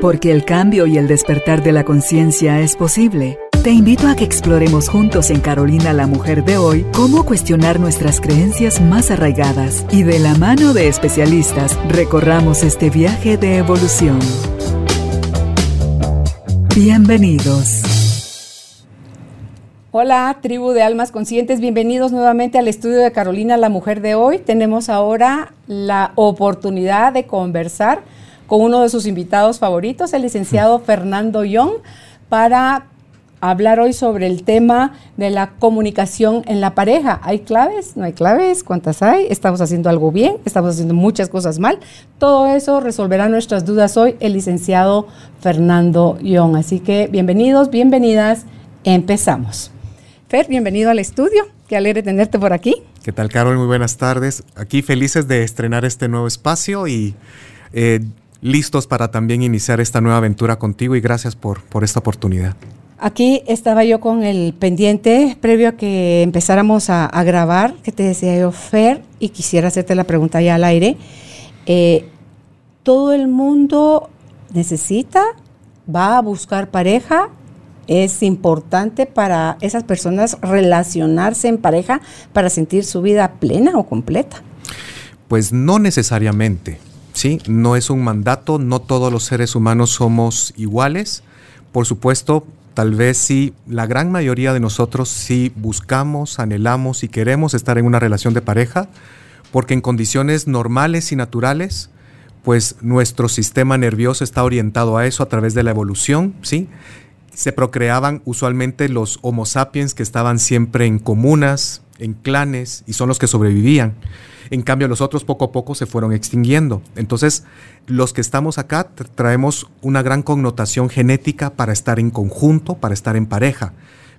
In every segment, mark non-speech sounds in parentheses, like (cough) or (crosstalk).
Porque el cambio y el despertar de la conciencia es posible. Te invito a que exploremos juntos en Carolina la Mujer de hoy cómo cuestionar nuestras creencias más arraigadas y de la mano de especialistas recorramos este viaje de evolución. Bienvenidos. Hola, tribu de almas conscientes, bienvenidos nuevamente al estudio de Carolina la Mujer de hoy. Tenemos ahora la oportunidad de conversar con uno de sus invitados favoritos, el licenciado Fernando Young, para hablar hoy sobre el tema de la comunicación en la pareja. ¿Hay claves? ¿No hay claves? ¿Cuántas hay? ¿Estamos haciendo algo bien? ¿Estamos haciendo muchas cosas mal? Todo eso resolverá nuestras dudas hoy el licenciado Fernando Young. Así que bienvenidos, bienvenidas, empezamos. Fer, bienvenido al estudio. Qué alegre tenerte por aquí. ¿Qué tal, Carol? Muy buenas tardes. Aquí felices de estrenar este nuevo espacio y eh, listos para también iniciar esta nueva aventura contigo y gracias por, por esta oportunidad. Aquí estaba yo con el pendiente previo a que empezáramos a, grabar, que te decía yo, Fer, y quisiera hacerte la pregunta ya al aire. Eh, ¿Todo el mundo necesita, va a buscar pareja? ¿Es importante para esas personas relacionarse en pareja para sentir su vida plena o completa? Pues no necesariamente, ¿sí? No es un mandato, no todos los seres humanos somos iguales. Por supuesto, Tal vez sí, la gran mayoría de nosotros sí buscamos, anhelamos y queremos estar en una relación de pareja, porque en condiciones normales y naturales, pues nuestro sistema nervioso está orientado a eso a través de la evolución, ¿sí? Se procreaban usualmente los Homo sapiens que estaban siempre en comunas, en clanes, y son los que sobrevivían. En cambio, los otros poco a poco se fueron extinguiendo. Entonces, los que estamos acá traemos una gran connotación genética para estar en conjunto, para estar en pareja.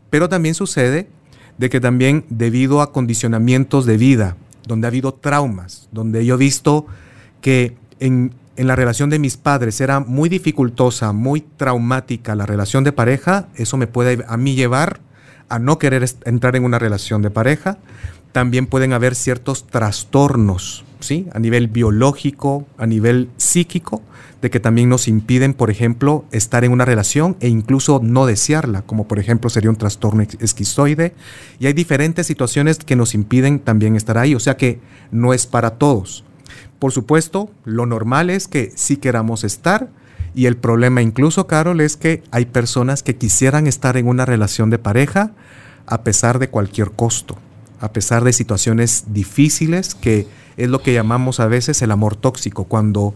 Pero también sucede de que también debido a condicionamientos de vida, donde ha habido traumas, donde yo he visto que en, en la relación de mis padres era muy dificultosa, muy traumática la relación de pareja, eso me puede a mí llevar a no querer entrar en una relación de pareja, también pueden haber ciertos trastornos, ¿sí? A nivel biológico, a nivel psíquico, de que también nos impiden, por ejemplo, estar en una relación e incluso no desearla, como por ejemplo sería un trastorno esquizoide. Y hay diferentes situaciones que nos impiden también estar ahí, o sea que no es para todos. Por supuesto, lo normal es que sí queramos estar, y el problema incluso, Carol, es que hay personas que quisieran estar en una relación de pareja a pesar de cualquier costo a pesar de situaciones difíciles, que es lo que llamamos a veces el amor tóxico, cuando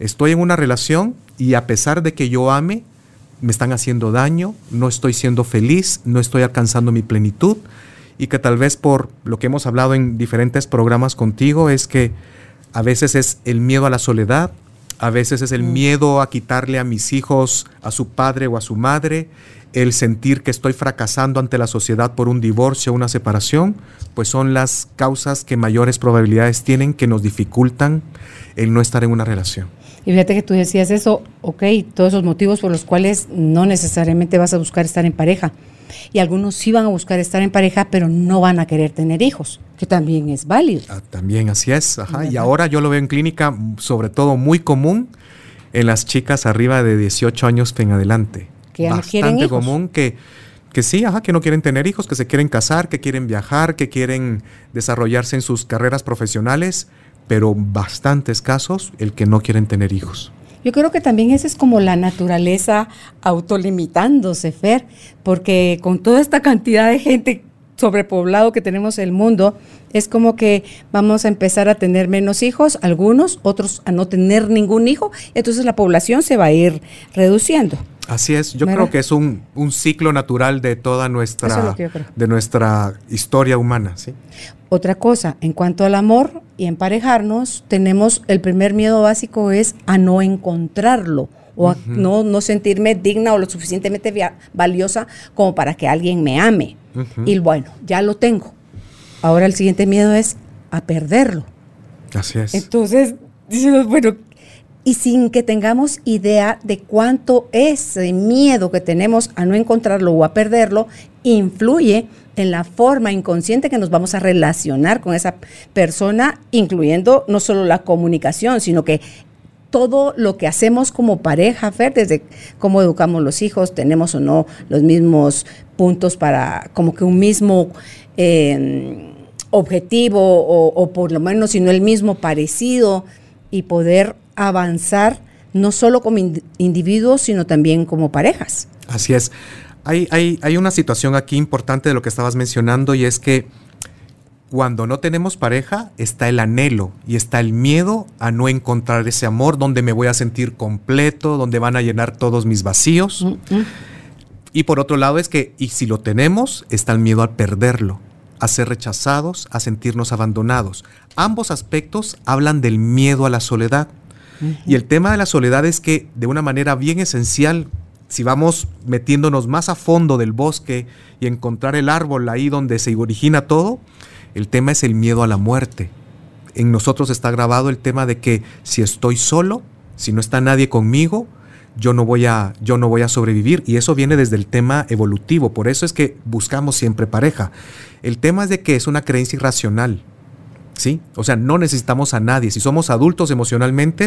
estoy en una relación y a pesar de que yo ame, me están haciendo daño, no estoy siendo feliz, no estoy alcanzando mi plenitud y que tal vez por lo que hemos hablado en diferentes programas contigo es que a veces es el miedo a la soledad, a veces es el mm. miedo a quitarle a mis hijos a su padre o a su madre, el sentir que estoy fracasando ante la sociedad por un divorcio o una separación, pues son las causas que mayores probabilidades tienen que nos dificultan el no estar en una relación. Y fíjate que tú decías eso, ok, todos esos motivos por los cuales no necesariamente vas a buscar estar en pareja. Y algunos sí van a buscar estar en pareja, pero no van a querer tener hijos, que también es válido. Ah, también así es, ajá. Y ahora yo lo veo en clínica, sobre todo muy común en las chicas arriba de 18 años en adelante bastante común que, que sí, ajá, que no quieren tener hijos, que se quieren casar, que quieren viajar, que quieren desarrollarse en sus carreras profesionales, pero bastantes casos el que no quieren tener hijos. Yo creo que también esa es como la naturaleza autolimitándose, Fer, porque con toda esta cantidad de gente sobrepoblado que tenemos el mundo, es como que vamos a empezar a tener menos hijos, algunos, otros a no tener ningún hijo, entonces la población se va a ir reduciendo. Así es, yo creo que es un, ciclo natural de toda nuestra, de nuestra historia humana. ¿sí? Otra cosa, en cuanto al amor y emparejarnos, tenemos el primer miedo básico es a no encontrarlo o a no, no sentirme digna o lo suficientemente valiosa como para que alguien me ame. Y bueno, ya lo tengo. Ahora el siguiente miedo es a perderlo. Así es. Entonces, bueno, y sin que tengamos idea de cuánto ese miedo que tenemos a no encontrarlo o a perderlo influye en la forma inconsciente que nos vamos a relacionar con esa persona, incluyendo no solo la comunicación, sino que todo lo que hacemos como pareja, Fer, desde cómo educamos los hijos, tenemos o no los mismos puntos para, como que un mismo eh, objetivo o, o, por lo menos, sino el mismo parecido y poder avanzar no solo como individuos, sino también como parejas. Así es. Hay, hay, hay una situación aquí importante de lo que estabas mencionando y es que cuando no tenemos pareja está el anhelo y está el miedo a no encontrar ese amor donde me voy a sentir completo, donde van a llenar todos mis vacíos. Mm, mm. Y por otro lado es que, y si lo tenemos, está el miedo a perderlo, a ser rechazados, a sentirnos abandonados. Ambos aspectos hablan del miedo a la soledad. Y el tema de la soledad es que de una manera bien esencial, si vamos metiéndonos más a fondo del bosque y encontrar el árbol ahí donde se origina todo, el tema es el miedo a la muerte. En nosotros está grabado el tema de que si estoy solo, si no está nadie conmigo, yo no voy a yo no voy a sobrevivir y eso viene desde el tema evolutivo, por eso es que buscamos siempre pareja. El tema es de que es una creencia irracional. ¿Sí? O sea, no necesitamos a nadie. Si somos adultos emocionalmente,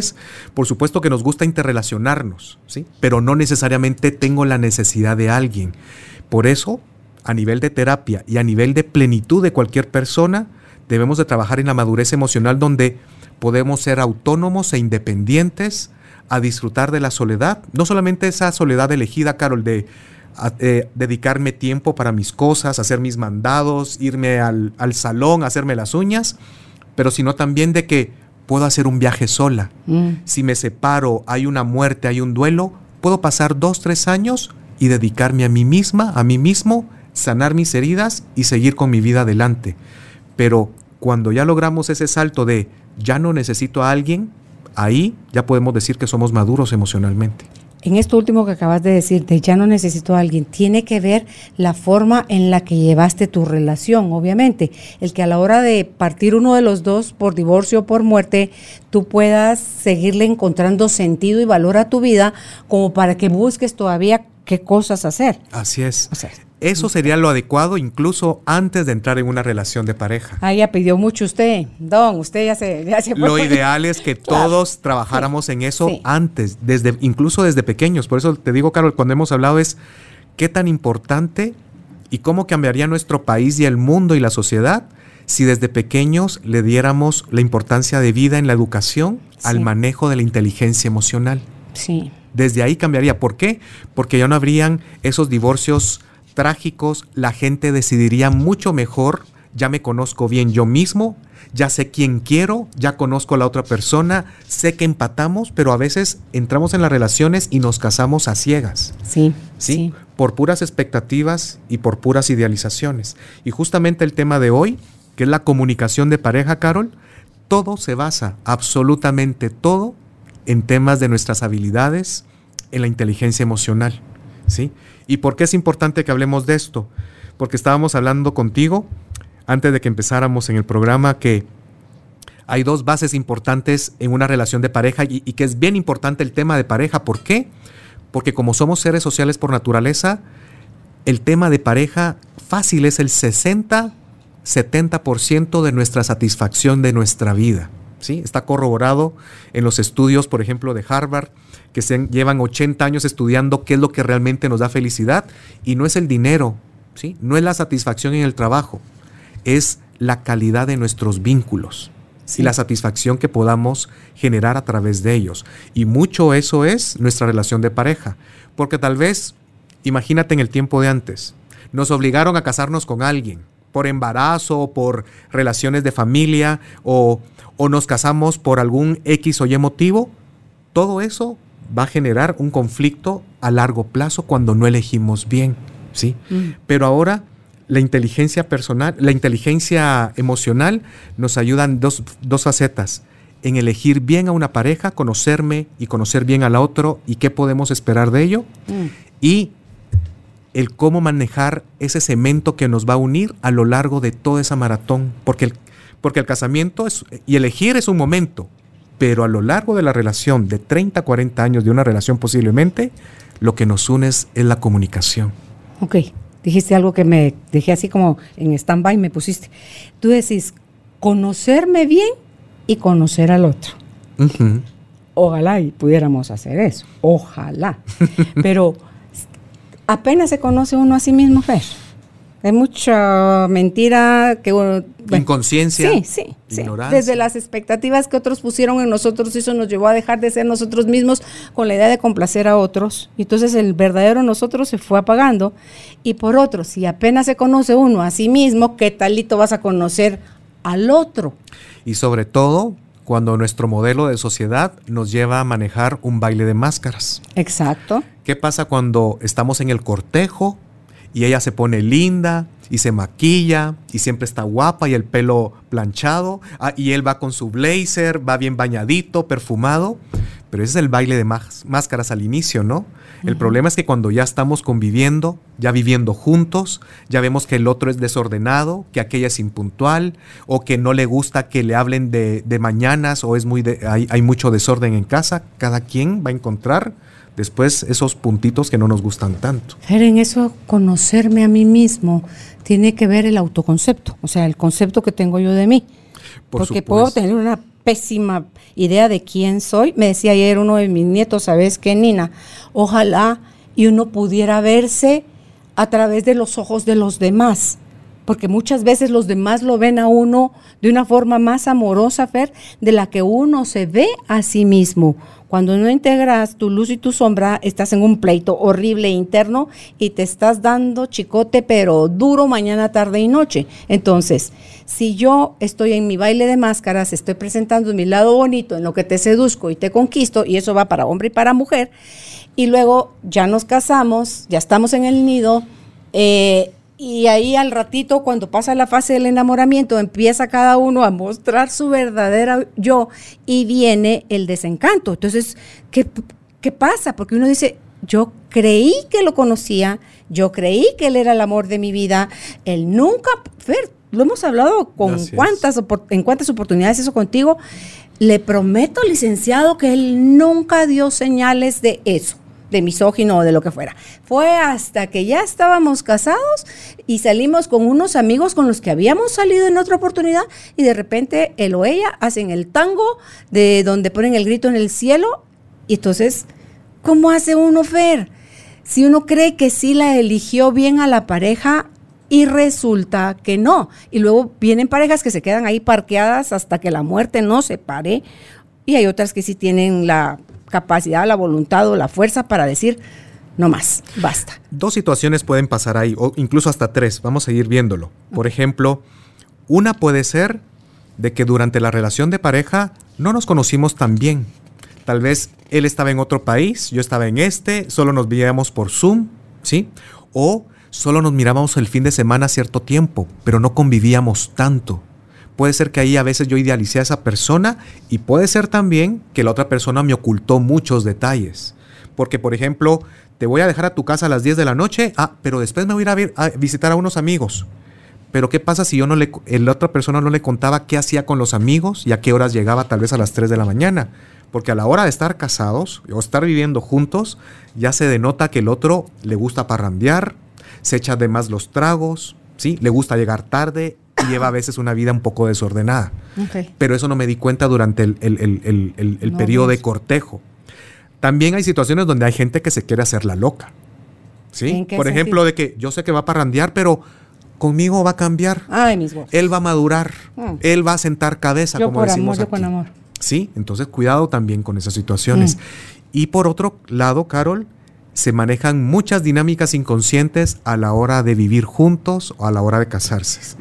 por supuesto que nos gusta interrelacionarnos, ¿sí? Pero no necesariamente tengo la necesidad de alguien. Por eso a nivel de terapia y a nivel de plenitud de cualquier persona, debemos de trabajar en la madurez emocional donde podemos ser autónomos e independientes a disfrutar de la soledad, no solamente esa soledad elegida, Carol, de eh, dedicarme tiempo para mis cosas, hacer mis mandados, irme al, al, salón, hacerme las uñas, pero sino también de que puedo hacer un viaje sola. Mm. Si me separo, hay una muerte, hay un duelo, puedo pasar dos, tres años y dedicarme a mí misma, a mí mismo, sanar mis heridas y seguir con mi vida adelante. Pero cuando ya logramos ese salto de ya no necesito a alguien, ahí ya podemos decir que somos maduros emocionalmente. En esto último que acabas de decir, de ya no necesito a alguien, tiene que ver la forma en la que llevaste tu relación, obviamente. El que a la hora de partir uno de los dos por divorcio o por muerte, tú puedas seguirle encontrando sentido y valor a tu vida como para que busques todavía qué cosas hacer. Así es. Eso sería lo adecuado incluso antes de entrar en una relación de pareja. Ah, ya pidió mucho usted, don, usted ya se... Ya lo ideal es que (laughs) todos trabajáramos en eso antes, desde, incluso desde pequeños. Por eso te digo, Carol, cuando hemos hablado es qué tan importante y cómo cambiaría nuestro país y el mundo y la sociedad si desde pequeños le diéramos la importancia de vida en la educación al manejo de la inteligencia emocional. Sí. Desde ahí cambiaría. ¿Por qué? Porque ya no habrían esos divorcios trágicos, la gente decidiría mucho mejor, ya me conozco bien yo mismo, ya sé quién quiero, ya conozco a la otra persona, sé que empatamos, pero a veces entramos en las relaciones y nos casamos a ciegas. Sí, sí. Por puras expectativas y por puras idealizaciones. Y justamente el tema de hoy, que es la comunicación de pareja, Carol, todo se basa, absolutamente todo, en temas de nuestras habilidades, en la inteligencia emocional. ¿Sí? ¿Y por qué es importante que hablemos de esto? Porque estábamos hablando contigo antes de que empezáramos en el programa que hay dos bases importantes en una relación de pareja y, que es bien importante el tema de pareja. ¿Por qué? Porque como somos seres sociales por naturaleza, el tema de pareja fácil es el 60, 70% de nuestra satisfacción de nuestra vida. ¿Sí? Está corroborado en los estudios, por ejemplo, de Harvard, que se llevan 80 años estudiando qué es lo que realmente nos da felicidad y no es el dinero, ¿sí? No es la satisfacción en el trabajo, es la calidad de nuestros vínculos y la satisfacción que podamos generar a través de ellos. Y mucho eso es nuestra relación de pareja, porque tal vez, imagínate en el tiempo de antes, nos obligaron a casarnos con alguien por embarazo, o por relaciones de familia o, o nos casamos por algún X o Y motivo, todo eso va a generar un conflicto a largo plazo cuando no elegimos bien, ¿sí? Mm. Pero ahora la inteligencia personal, la inteligencia emocional nos ayudan dos, dos facetas. En elegir bien a una pareja, conocerme y conocer bien al otro y qué podemos esperar de ello. Mm. Y el cómo manejar ese cemento que nos va a unir a lo largo de toda esa maratón. Porque el, porque el casamiento es, y elegir es un momento, pero a lo largo de la relación, de 30, 40 años de una relación posiblemente, lo que nos une es, la comunicación. Ok, dijiste algo que me dejé así como en stand-by, me pusiste. Tú decís, conocerme bien y conocer al otro. Ojalá y pudiéramos hacer eso, ojalá. (laughs) Pero apenas se conoce uno a sí mismo, Fer. Hay mucha mentira que inconsciencia, sí, sí, sí. Desde las expectativas que otros pusieron en nosotros, eso nos llevó a dejar de ser nosotros mismos con la idea de complacer a otros. Y entonces el verdadero nosotros se fue apagando. Y por otro, si apenas se conoce uno a sí mismo, ¿qué talito vas a conocer al otro? Y sobre todo, cuando nuestro modelo de sociedad nos lleva a manejar un baile de máscaras. Exacto. ¿Qué pasa cuando estamos en el cortejo y ella se pone linda y se maquilla y siempre está guapa y el pelo planchado ah, y él va con su blazer, va bien bañadito, perfumado, pero ese es el baile de máscaras al inicio, ¿no? El problema es que cuando ya estamos conviviendo, ya viviendo juntos, ya vemos que el otro es desordenado, que aquella es impuntual o que no le gusta que le hablen de, mañanas o es muy hay, hay mucho desorden en casa, cada quien va a encontrar después esos puntitos que no nos gustan tanto. en eso conocerme a mí mismo tiene que ver el autoconcepto, o sea, el concepto que tengo yo de mí. Porque puedo tener una pésima idea de quién soy. Me decía ayer uno de mis nietos, ¿sabes qué, Nina? Ojalá y uno pudiera verse a través de los ojos de los demás porque muchas veces los demás lo ven a uno de una forma más amorosa, Fer, de la que uno se ve a sí mismo. Cuando no integras tu luz y tu sombra, estás en un pleito horrible interno y te estás dando chicote, pero duro mañana, tarde y noche. Entonces, si yo estoy en mi baile de máscaras, estoy presentando mi lado bonito, en lo que te seduzco y te conquisto, y eso va para hombre y para mujer, y luego ya nos casamos, ya estamos en el nido, eh, y ahí al ratito, cuando pasa la fase del enamoramiento, empieza cada uno a mostrar su verdadera yo y viene el desencanto. Entonces, ¿qué, qué pasa? Porque uno dice, yo creí que lo conocía, yo creí que él era el amor de mi vida, él nunca, Fer, lo hemos hablado con cuántas, en cuántas oportunidades eso contigo, le prometo, licenciado, que él nunca dio señales de eso de misógino o de lo que fuera. Fue hasta que ya estábamos casados y salimos con unos amigos con los que habíamos salido en otra oportunidad y de repente él o ella hacen el tango de donde ponen el grito en el cielo y entonces, ¿cómo hace uno Fer? Si uno cree que sí la eligió bien a la pareja, y resulta que no. Y luego vienen parejas que se quedan ahí parqueadas hasta que la muerte no se pare. Y hay otras que sí tienen la capacidad, la voluntad o la fuerza para decir, no más, basta. Dos situaciones pueden pasar ahí, o incluso hasta tres, vamos a seguir viéndolo. Por ejemplo, una puede ser de que durante la relación de pareja no nos conocimos tan bien. Tal vez él estaba en otro país, yo estaba en este, solo nos veíamos por Zoom, ¿sí? O solo nos mirábamos el fin de semana cierto tiempo, pero no convivíamos tanto. Puede ser que ahí a veces yo idealicé a esa persona y puede ser también que la otra persona me ocultó muchos detalles. Porque, por ejemplo, te voy a dejar a tu casa a las 10 de la noche, ah, pero después me voy a ir a, visitar a unos amigos. Pero ¿qué pasa si yo no le, la otra persona no le contaba qué hacía con los amigos y a qué horas llegaba tal vez a las 3 de la mañana? Porque a la hora de estar casados o estar viviendo juntos, ya se denota que el otro le gusta parrandear, se echa de más los tragos, ¿sí? Le gusta llegar tarde lleva a (laughs) veces una vida un poco desordenada. Pero eso no me di cuenta durante el, periodo de cortejo. También hay situaciones donde hay gente que se quiere hacer la loca. ¿Sí? Por ejemplo, de que yo sé que va a parrandear, pero conmigo va a cambiar. Él va a madurar. Mm. Él va a sentar cabeza, como decimos amor, con amor. Sí, entonces cuidado también con esas situaciones. Mm. Y por otro lado, Carol, se manejan muchas dinámicas inconscientes a la hora de vivir juntos o a la hora de casarse.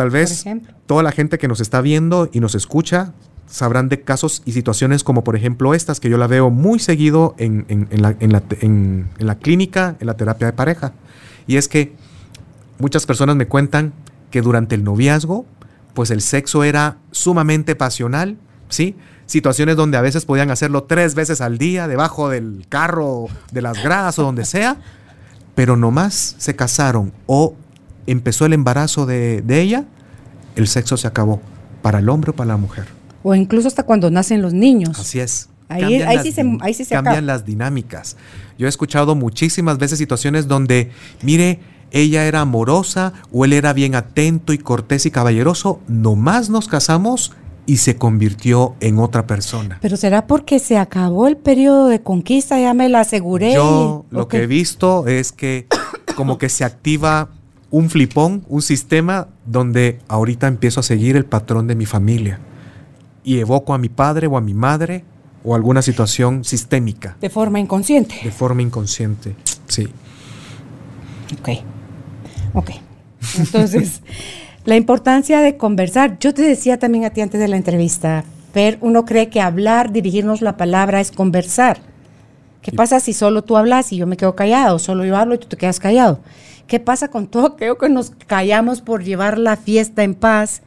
Tal vez toda la gente que nos está viendo y nos escucha sabrán de casos y situaciones como por ejemplo estas que yo la veo muy seguido en, la, clínica, en la terapia de pareja. Y es que muchas personas me cuentan que durante el noviazgo, pues el sexo era sumamente pasional, ¿sí? Situaciones donde a veces podían hacerlo tres veces al día, debajo del carro, de las gradas o donde sea, pero nomás se casaron o empezó el embarazo de, ella, el sexo se acabó, para el hombre o para la mujer. O incluso hasta cuando nacen los niños. Así es. Ahí, sí se, ahí sí se cambian las dinámicas. Yo he escuchado muchísimas veces situaciones donde, mire, ella era amorosa o él era bien atento y cortés y caballeroso, nomás nos casamos y se convirtió en otra persona. Pero será porque se acabó el periodo de conquista, ya me la aseguré. Yo lo que he visto es que como que se activa un flipón, un sistema donde ahorita empiezo a seguir el patrón de mi familia y evoco a mi padre o a mi madre o alguna situación sistémica. De forma inconsciente. De forma inconsciente, sí. Ok, ok. Entonces, (laughs) la importancia de conversar. Yo te decía también a ti antes de la entrevista, Fer, uno cree que hablar, dirigirnos la palabra es conversar. ¿Qué pasa si solo tú hablas y yo me quedo callado? Solo yo hablo y tú te quedas callado. ¿Qué pasa con todo Creo que nos callamos por llevar la fiesta en paz?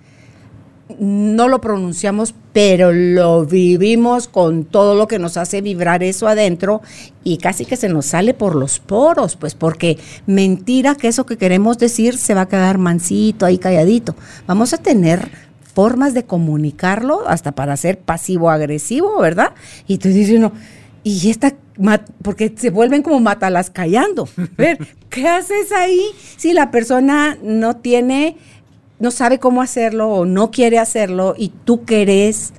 No lo pronunciamos, pero lo vivimos con todo lo que nos hace vibrar eso adentro y casi que se nos sale por los poros, pues porque mentira que eso que queremos decir se va a quedar mansito ahí calladito. Vamos a tener formas de comunicarlo hasta para ser pasivo-agresivo, ¿verdad? Y tú dices uno, y esta, porque se vuelven como matalas callando. Ver, ¿qué haces ahí si la persona no tiene, no sabe cómo hacerlo o no quiere hacerlo y tú querés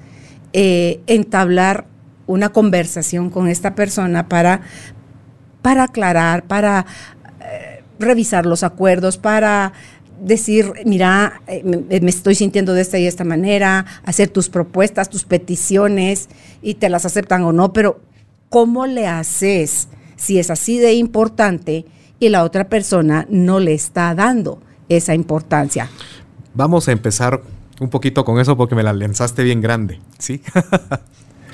eh, entablar una conversación con esta persona para, para aclarar, para eh, revisar los acuerdos, para decir, mira, eh, me, estoy sintiendo de esta y esta manera, hacer tus propuestas, tus peticiones y te las aceptan o no, pero ¿cómo le haces si es así de importante y la otra persona no le está dando esa importancia? Vamos a empezar un poquito con eso porque me la lanzaste bien grande, ¿sí?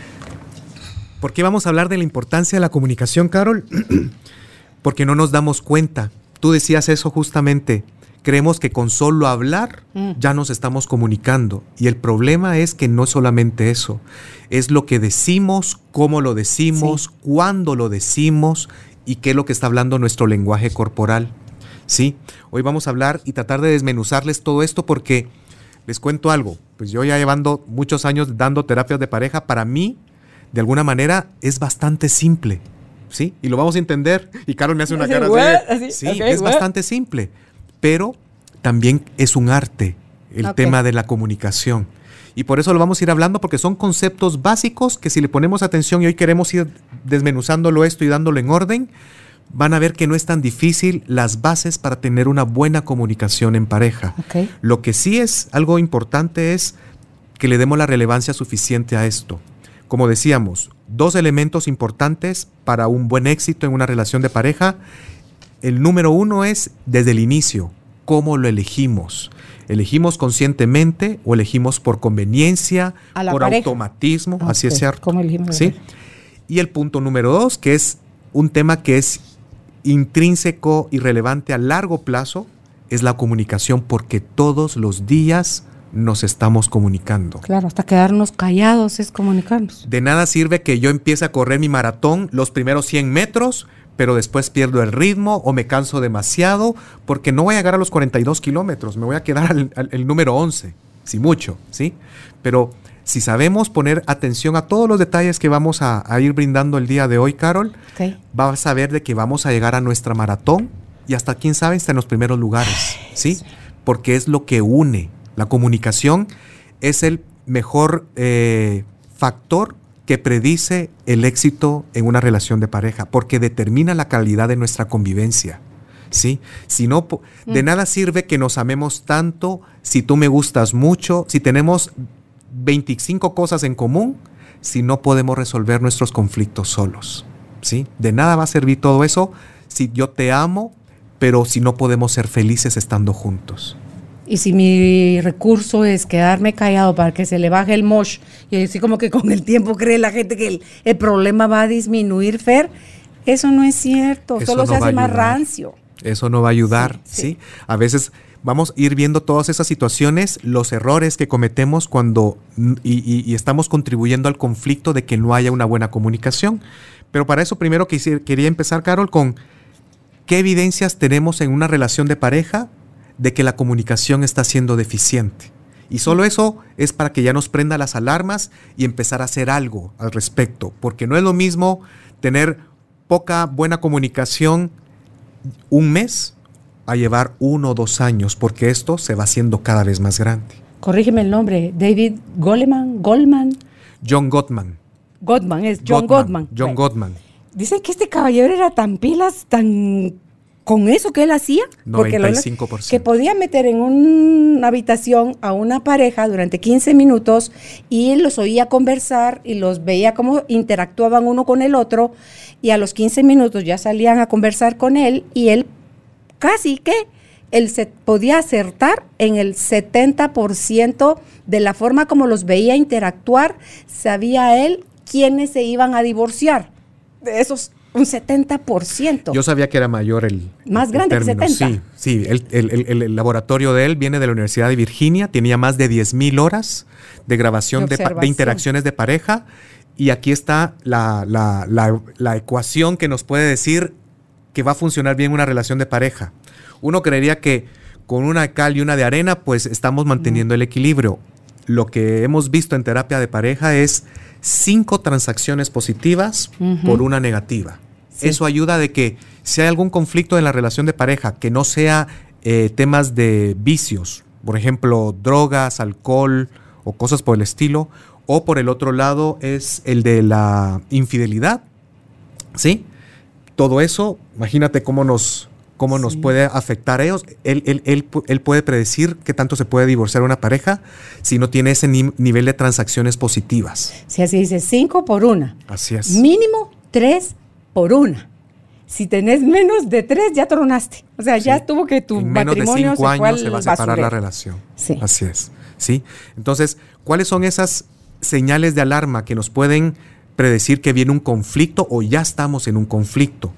(laughs) ¿Por qué vamos a hablar de la importancia de la comunicación, Carol? (clears throat) porque no nos damos cuenta. Tú decías eso justamente creemos que con solo hablar mm. ya nos estamos comunicando. Y el problema es que no solamente eso, es lo que decimos, cómo lo decimos, cuándo lo decimos y qué es lo que está hablando nuestro lenguaje corporal. Sí, hoy vamos a hablar y tratar de desmenuzarles todo esto porque les cuento algo. Pues yo ya llevando muchos años dando terapias de pareja, para mí, de alguna manera, es bastante simple. ¿Sí? Y lo vamos a entender. Y Carol me hace una (laughs) cara así. Sí, es bastante simple pero también es un arte el tema de la comunicación. Y por eso lo vamos a ir hablando porque son conceptos básicos que si le ponemos atención y hoy queremos ir desmenuzándolo esto y dándolo en orden, van a ver que no es tan difícil las bases para tener una buena comunicación en pareja. Lo que sí es algo importante es que le demos la relevancia suficiente a esto. Como decíamos, dos elementos importantes para un buen éxito en una relación de pareja el número uno es desde el inicio, cómo lo elegimos. ¿Elegimos conscientemente o elegimos por conveniencia, por automatismo? Así es cierto. ¿Cómo elegimos? ¿Sí? Y el punto número dos, que es un tema que es intrínseco y relevante a largo plazo, es la comunicación, porque todos los días nos estamos comunicando. Claro, hasta quedarnos callados es comunicarnos. De nada sirve que yo empiece a correr mi maratón los primeros 100 metros pero después pierdo el ritmo o me canso demasiado porque no voy a llegar a los 42 kilómetros, me voy a quedar al, el número 11, si mucho, ¿sí? Pero si sabemos poner atención a todos los detalles que vamos a, ir brindando el día de hoy, Carol, vas a ver de que vamos a llegar a nuestra maratón y hasta quién sabe, hasta en los primeros lugares, ¿sí? Porque es lo que une. La comunicación es el mejor eh, factor que predice el éxito en una relación de pareja, porque determina la calidad de nuestra convivencia. ¿Sí? Si no, de mm. nada sirve que nos amemos tanto si tú me gustas mucho, si tenemos 25 cosas en común, si no podemos resolver nuestros conflictos solos. ¿Sí? De nada va a servir todo eso si yo te amo, pero si no podemos ser felices estando juntos. Y si mi recurso es quedarme callado para que se le baje el mosh, y así como que con el tiempo cree la gente que el, problema va a disminuir, Fer, eso no es cierto, solo se hace más rancio. Eso no va a ayudar, sí, A veces vamos a ir viendo todas esas situaciones, los errores que cometemos cuando y, estamos contribuyendo al conflicto de que no haya una buena comunicación. Pero para eso primero quería empezar, Carol, con qué evidencias tenemos en una relación de pareja de que la comunicación está siendo deficiente. Y solo eso es para que ya nos prenda las alarmas y empezar a hacer algo al respecto, porque no es lo mismo tener poca buena comunicación un mes a llevar uno o dos años, porque esto se va haciendo cada vez más grande. corrígeme el nombre, David Goleman, Goldman. John Gottman. Gottman, es John Gottman. John Gottman. Dicen que este caballero era tan pilas, tan con eso que él hacía, 95%. que podía meter en una habitación a una pareja durante 15 minutos y los oía conversar y los veía cómo interactuaban uno con el otro y a los 15 minutos ya salían a conversar con él y él casi que él se podía acertar en el 70% de la forma como los veía interactuar, sabía él quiénes se iban a divorciar. De esos un 70%. Yo sabía que era mayor el. Más grande que 70. Sí, sí. El, el, laboratorio de él viene de la Universidad de Virginia, tenía más de 10.000 horas de grabación de, de, interacciones de pareja. Y aquí está la, la, la, la, ecuación que nos puede decir que va a funcionar bien una relación de pareja. Uno creería que con una de cal y una de arena, pues estamos manteniendo el equilibrio. Lo que hemos visto en terapia de pareja es cinco transacciones positivas por una negativa. Eso ayuda de que si hay algún conflicto en la relación de pareja que no sea eh, temas de vicios, por ejemplo, drogas, alcohol o cosas por el estilo, o por el otro lado es el de la infidelidad, ¿sí? Todo eso, imagínate cómo nos, cómo nos puede afectar a ellos. Él, él, puede predecir qué tanto se puede divorciar una pareja si no tiene ese nivel de transacciones positivas. Si así dice, cinco por una. Así es. Mínimo tres por una. Si tenés menos de tres, ya tronaste. O sea, ya tuvo que tu en menos de cinco años se va a separar la relación. Sí. Así es. ¿Sí? Entonces, ¿cuáles son esas señales de alarma que nos pueden predecir que viene un conflicto o ya estamos en un conflicto?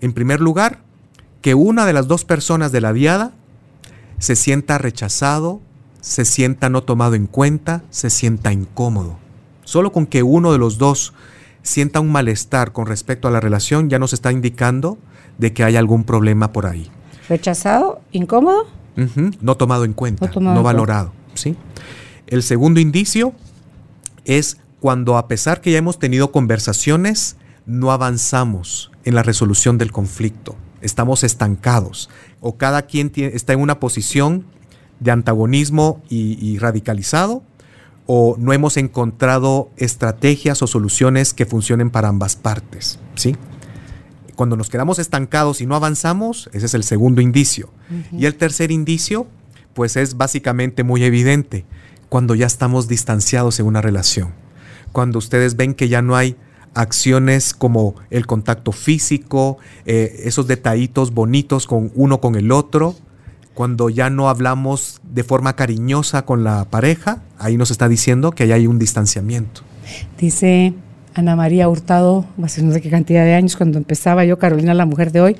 En primer lugar, que una de las dos personas de la diada se sienta rechazado, se sienta no tomado en cuenta, se sienta incómodo. Solo con que uno de los dos sienta un malestar con respecto a la relación ya nos está indicando de que hay algún problema por ahí. ¿Rechazado? ¿Incómodo? No tomado en cuenta, no, valorado. ¿sí? El segundo indicio es cuando a pesar que ya hemos tenido conversaciones, no avanzamos en la resolución del conflicto estamos estancados o cada quien está en una posición de antagonismo y, radicalizado o no hemos encontrado estrategias o soluciones que funcionen para ambas partes, ¿sí? Cuando nos quedamos estancados y no avanzamos, ese es el segundo indicio. Y el tercer indicio, pues es básicamente muy evidente, cuando ya estamos distanciados en una relación. Cuando ustedes ven que ya no hay acciones como el contacto físico, eh, esos detallitos bonitos con uno con el otro. Cuando ya no hablamos de forma cariñosa con la pareja, ahí nos está diciendo que ahí hay un distanciamiento. Dice Ana María Hurtado, hace no sé qué cantidad de años, cuando empezaba yo, Carolina, la mujer de hoy,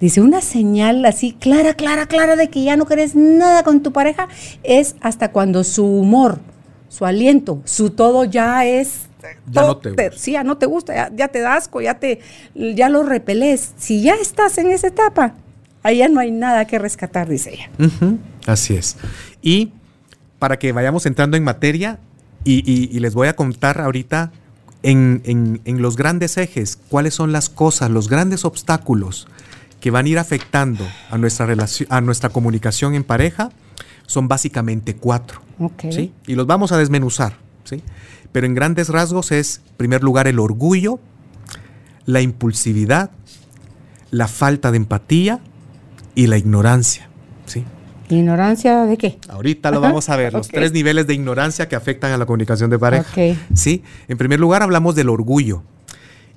dice, una señal así clara, clara, clara de que ya no querés nada con tu pareja es hasta cuando su humor, su aliento, su todo ya es ya no te, gusta. Sí, ya no te gusta, ya, te da asco, ya, te, ya lo repelés. Si ya estás en esa etapa, ahí ya no hay nada que rescatar, dice ella. Así es. Y para que vayamos entrando en materia, y, les voy a contar ahorita en, los grandes ejes cuáles son las cosas, los grandes obstáculos que van a ir afectando a nuestra, relación, a nuestra comunicación en pareja, son básicamente cuatro. ¿sí? Y los vamos a desmenuzar. ¿sí? Pero en grandes rasgos es, en primer lugar, el orgullo, la impulsividad, la falta de empatía y la ignorancia. ¿sí? ¿Ignorancia de qué? Ahorita lo vamos a ver, (laughs) los tres niveles de ignorancia que afectan a la comunicación de pareja. ¿sí? En primer lugar, hablamos del orgullo.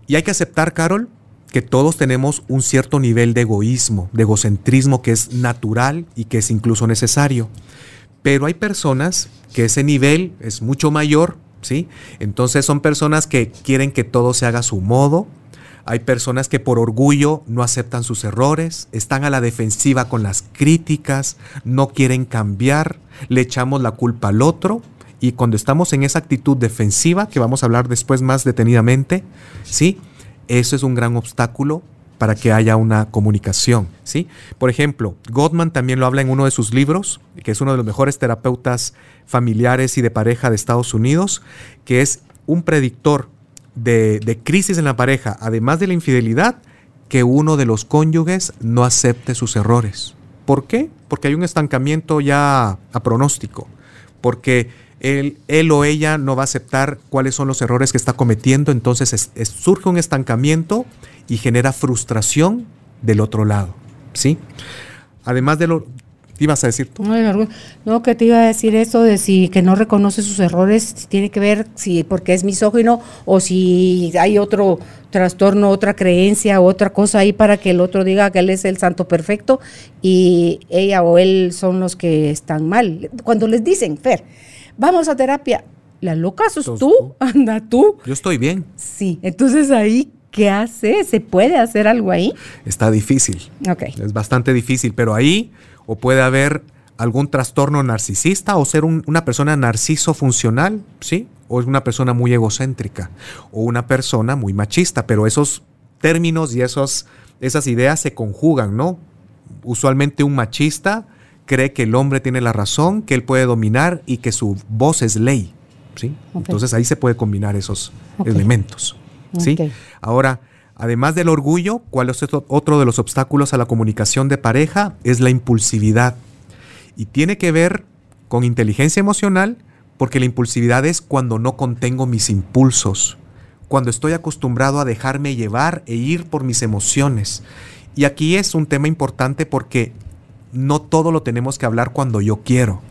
Y hay que aceptar, Carol, que todos tenemos un cierto nivel de egoísmo, de egocentrismo que es natural y que es incluso necesario. Pero hay personas que ese nivel es mucho mayor Entonces son personas que quieren que todo se haga a su modo. Hay personas que por orgullo no aceptan sus errores, están a la defensiva con las críticas, no quieren cambiar, le echamos la culpa al otro y cuando estamos en esa actitud defensiva, que vamos a hablar después más detenidamente, ¿sí? Eso es un gran obstáculo para que haya una comunicación, ¿sí? Por ejemplo, Gottman también lo habla en uno de sus libros, que es uno de los mejores terapeutas familiares y de pareja de Estados Unidos, que es un predictor de, crisis en la pareja, además de la infidelidad, que uno de los cónyuges no acepte sus errores. ¿Por qué? Porque hay un estancamiento ya a pronóstico. porque él, él, o ella no va a aceptar cuáles son los errores que está cometiendo, entonces surge un estancamiento y genera frustración del otro lado, ¿sí? Además de lo, ¿Qué ibas a decir tú? No, que te iba a decir eso de si que no reconoce sus errores, tiene que ver si porque es misógino o si hay otro trastorno, otra creencia, otra cosa ahí para que el otro diga que él es el santo perfecto y ella o él son los que están mal. Cuando les dicen, Fer, vamos a terapia, la loca sos tú, (laughs) anda tú. Yo estoy bien. Sí, entonces ahí ¿qué hace? ¿Se puede hacer algo ahí? Está difícil. Ok. Es bastante difícil, pero ahí o puede haber algún trastorno narcisista o ser una persona narciso funcional, ¿sí? O es una persona muy egocéntrica o una persona muy machista, pero esos términos y esos, esas ideas se conjugan, ¿no? Usualmente un machista cree que el hombre tiene la razón, que él puede dominar y que su voz es ley, ¿sí? Entonces ahí se puede combinar esos elementos, ¿sí? Ahora, Además del orgullo, ¿cuál es otro de los obstáculos a la comunicación de pareja? Es la impulsividad. Y tiene que ver con inteligencia emocional, porque la impulsividad es cuando no contengo mis impulsos, cuando estoy acostumbrado a dejarme llevar e ir por mis emociones. Y aquí es un tema importante porque no todo lo tenemos que hablar cuando yo quiero,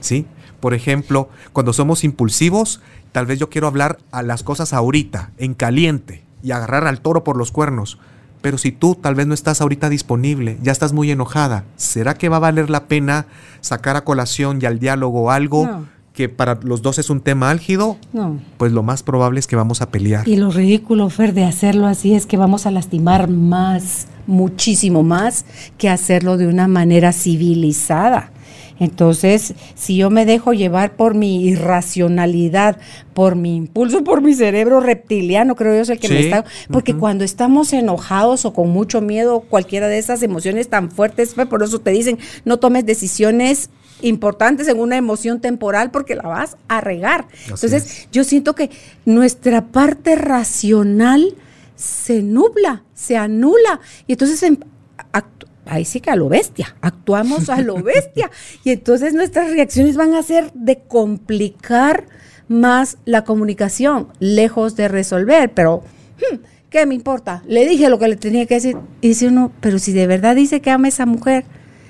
¿sí? Por ejemplo, cuando somos impulsivos, tal vez yo quiero hablar a las cosas ahorita, en caliente, y agarrar al toro por los cuernos. Pero si tú tal vez no estás ahorita disponible, ya estás muy enojada, ¿será que va a valer la pena sacar a colación y al diálogo algo que para los dos es un tema álgido? No. Pues lo más probable es que vamos a pelear. Y lo ridículo, Fer, de hacerlo así es que vamos a lastimar más, muchísimo más, que hacerlo de una manera civilizada. Entonces, si yo me dejo llevar por mi irracionalidad, por mi impulso, por mi cerebro reptiliano, creo yo es el que me está... Porque cuando estamos enojados o con mucho miedo, cualquiera de esas emociones tan fuertes, por eso te dicen, no tomes decisiones importantes en una emoción temporal porque la vas a regar. Entonces, yo siento que nuestra parte racional se nubla, se anula. Y entonces em, ahí sí que a lo bestia, actuamos a lo (laughs) bestia. y entonces nuestras reacciones van a ser de complicar más la comunicación, lejos de resolver. Pero, hmm, ¿qué me importa? Le dije lo que le tenía que decir. Y dice uno, pero si de verdad dice que ama a esa mujer,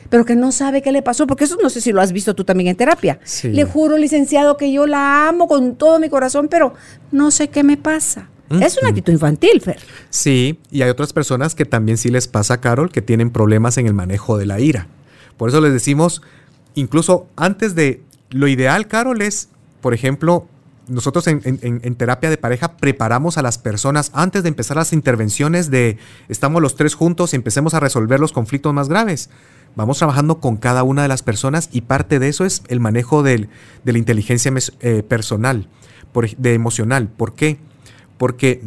pero que no sabe qué le pasó, porque eso no sé si lo has visto tú también en terapia. Le juro, licenciado, que yo la amo con todo mi corazón, pero no sé qué me pasa. Es una actitud infantil, Fer. Sí, y hay otras personas que también sí les pasa, Carol, que tienen problemas en el manejo de la ira. Por eso les decimos, incluso antes de lo ideal, Carol, es, por ejemplo, nosotros en, terapia de pareja preparamos a las personas antes de empezar las intervenciones de estamos los tres juntos y empecemos a resolver los conflictos más graves. Vamos trabajando con cada una de las personas y parte de eso es el manejo de la inteligencia eh, personal, de emocional. ¿Por qué? Porque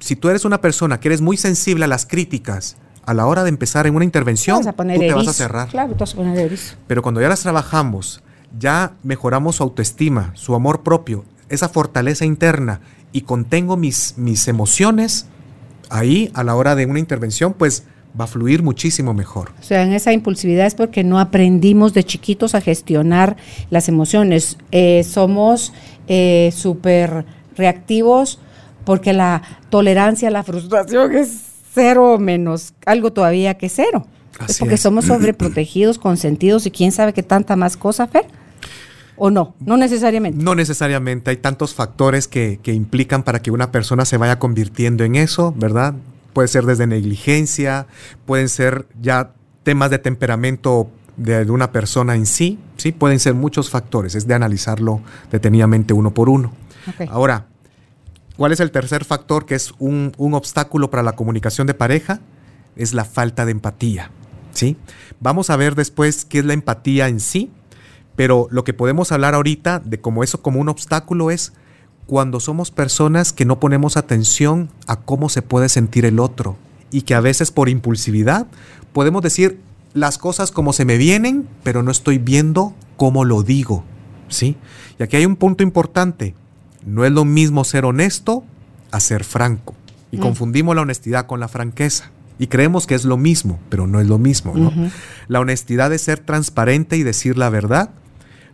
si tú eres una persona que eres muy sensible a las críticas, a la hora de empezar en una intervención, tú te vas a cerrar. Claro, tú vas a poner Pero cuando ya las trabajamos, ya mejoramos su autoestima, su amor propio, esa fortaleza interna y contengo mis, mis emociones, ahí a la hora de una intervención, pues va a fluir muchísimo mejor. O sea, en esa impulsividad es porque no aprendimos de chiquitos a gestionar las emociones. Eh, somos eh, súper reactivos porque la tolerancia a la frustración es cero menos algo todavía que cero. es porque somos sobreprotegidos, (clears throat) consentidos y quién sabe qué tanta más cosa, Fer. ¿O no? No necesariamente. No necesariamente. Hay tantos factores que, que implican para que una persona se vaya convirtiendo en eso, ¿verdad? Puede ser desde negligencia, pueden ser ya temas de temperamento de, una persona en sí, ¿sí? Pueden ser muchos factores. Es de analizarlo detenidamente uno por uno. Ahora, ¿Cuál es el tercer factor que es un, obstáculo para la comunicación de pareja? Es la falta de empatía. ¿sí? Vamos a ver después qué es la empatía en sí, pero lo que podemos hablar ahorita de cómo eso como un obstáculo es cuando somos personas que no ponemos atención a cómo se puede sentir el otro y que a veces por impulsividad podemos decir las cosas como se me vienen, pero no estoy viendo cómo lo digo. ¿sí? Y aquí hay un punto importante. No es lo mismo ser honesto a ser franco. Y mm. confundimos la honestidad con la franqueza. Y creemos que es lo mismo, pero no es lo mismo. La honestidad es ser transparente y decir la verdad,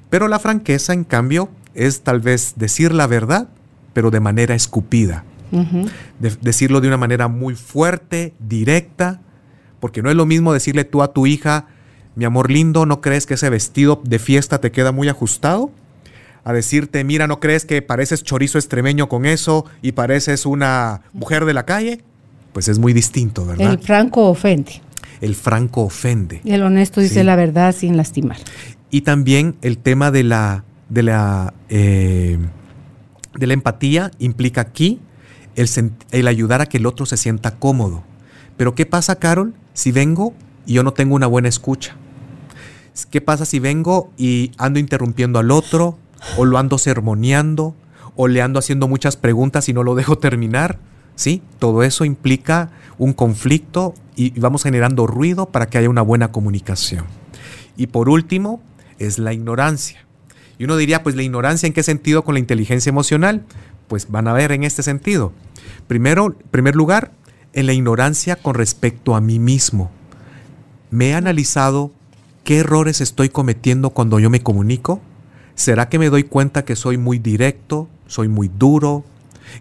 Pero la franqueza, en cambio, es tal vez decir la verdad, pero de manera escupida. decirlo de una manera muy fuerte, directa, porque no es lo mismo decirle tú a tu hija, mi amor lindo, ¿no crees que ese vestido de fiesta te queda muy ajustado? A decirte, mira, ¿no crees que pareces chorizo extremeño con eso y pareces una mujer de la calle? Pues es muy distinto, ¿verdad? El franco ofende. El franco ofende. Y el honesto dice la verdad sin lastimar. Y también el tema de la, de la, eh, de la empatía implica aquí el, ayudar a que el otro se sienta cómodo. Pero ¿qué pasa, Carol, si vengo y yo no tengo una buena escucha? ¿Qué pasa si vengo y ando interrumpiendo al otro o lo ando sermoneando o le ando haciendo muchas preguntas y no lo (laughs) dejo terminar? ¿Sí? Todo eso implica un conflicto y vamos generando ruido para que haya una buena comunicación. Y por último, es la ignorancia. Y uno diría, pues la ignorancia en qué sentido con la inteligencia emocional? Pues van a ver en este sentido. Primero, primer lugar, en la ignorancia con respecto a mí mismo. Me he analizado qué errores estoy cometiendo cuando yo me comunico. ¿Será que me doy cuenta que soy muy directo, soy muy duro,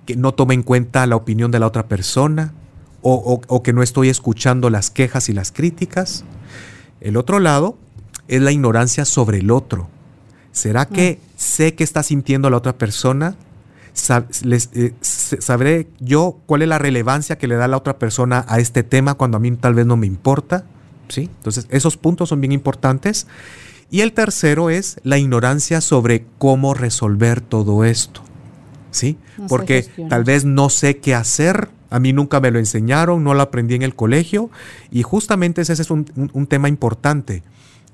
que no tome en cuenta la opinión de la otra persona? O, o que no estoy escuchando las quejas y las críticas. El otro lado es la ignorancia sobre el otro. ¿Será que sé que está sintiendo la otra persona? Eh, ¿Sabré yo cuál es la relevancia que le da la otra persona a este tema cuando a mí tal vez no me importa? ¿Sí? Entonces, esos puntos son bien importantes. Y el tercero es la ignorancia sobre cómo resolver todo esto. ¿Sí? Porque tal vez no sé qué hacer, a mí nunca me lo enseñaron, no lo aprendí en el colegio y justamente ese es un tema importante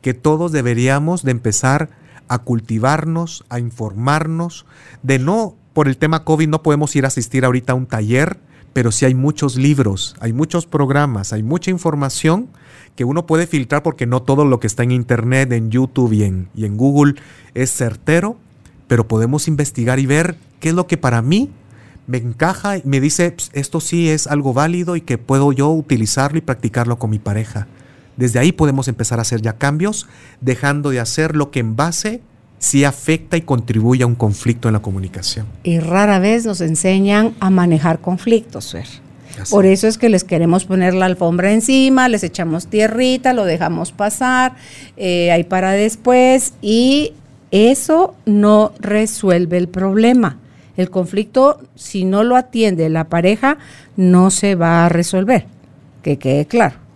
que todos deberíamos de empezar a cultivarnos, a informarnos, de no, por el tema COVID no podemos ir a asistir ahorita a un taller, pero sí hay muchos libros, hay muchos programas, hay mucha información que uno puede filtrar porque no todo lo que está en Internet, en YouTube y en, y en Google es certero, pero podemos investigar y ver qué es lo que para mí me encaja y me dice, esto sí es algo válido y que puedo yo utilizarlo y practicarlo con mi pareja. Desde ahí podemos empezar a hacer ya cambios, dejando de hacer lo que en base sí afecta y contribuye a un conflicto en la comunicación. Y rara vez nos enseñan a manejar conflictos, Fer. Por eso es que les queremos poner la alfombra encima, les echamos tierrita, lo dejamos pasar, eh, ahí para después, y eso no resuelve el problema. El conflicto, si no lo atiende la pareja, no se va a resolver. Que quede claro.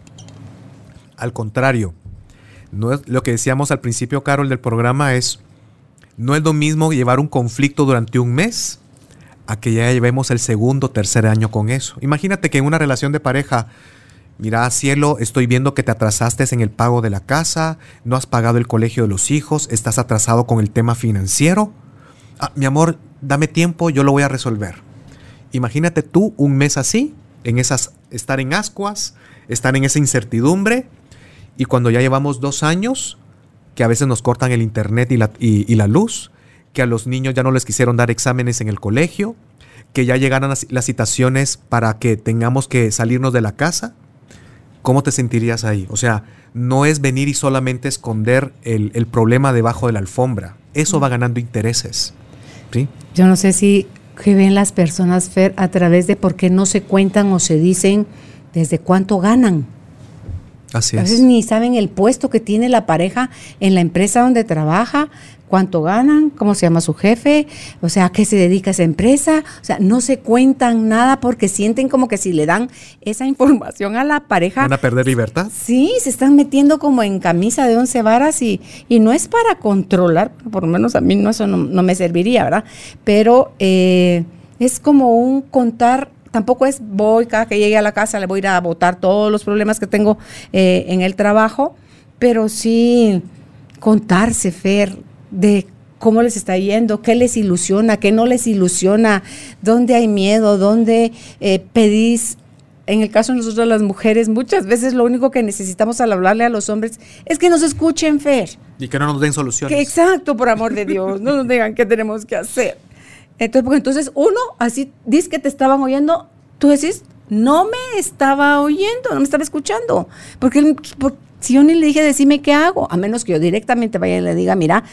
Al contrario, lo que decíamos al principio, Carol, del programa es, no es lo mismo llevar un conflicto durante un mes a que ya llevemos el segundo, tercer año con eso. Imagínate que en una relación de pareja, mira, cielo, estoy viendo que te atrasaste en el pago de la casa, no has pagado el colegio de los hijos, estás atrasado con el tema financiero. Ah, mi amor, dame tiempo, yo lo voy a resolver. Imagínate tú un mes así, en esas, estar en ascuas, estar en esa incertidumbre, y cuando ya llevamos dos años, que a veces nos cortan el internet y la, y, la luz, que a los niños ya no les quisieron dar exámenes en el colegio, que ya llegaran las, citaciones para que tengamos que salirnos de la casa, ¿cómo te sentirías ahí? O sea, no es venir y solamente esconder el, el problema debajo de la alfombra. Eso va ganando intereses. ¿sí? Yo no sé si que ven las personas, a través de por qué no se cuentan o se dicen desde cuánto ganan. Así a veces ni saben el puesto que tiene la pareja en la empresa donde trabaja, cuánto ganan, cómo se llama su jefe, o sea, a qué se dedica esa empresa. O sea, no se cuentan nada porque sienten como que si le dan esa (laughs) información a la pareja. ¿Van a perder libertad? Sí, se están metiendo como en camisa de once varas y, y no es para controlar, por lo menos a mí no, eso no, me serviría, ¿verdad? Pero eh, es como un contar tampoco es voy cada que llegue a la casa le voy a ir a votar todos los problemas que tengo eh, en el trabajo, pero sí contarse, Fer, de cómo les está yendo, qué les ilusiona, qué no les ilusiona, dónde hay miedo, dónde eh, pedís en el caso de nosotros las mujeres, muchas veces lo único que necesitamos al hablarle a los hombres es que nos escuchen, Fer. Y que no nos den soluciones. exacto, por amor de Dios, no nos digan qué tenemos que hacer. Entonces, porque entonces uno, así, dice que te estaban oyendo, tú decís, no me estaba oyendo, no me estaba escuchando. Porque, si yo ni le dije, decime qué hago, a menos que yo directamente vaya y le diga, mira,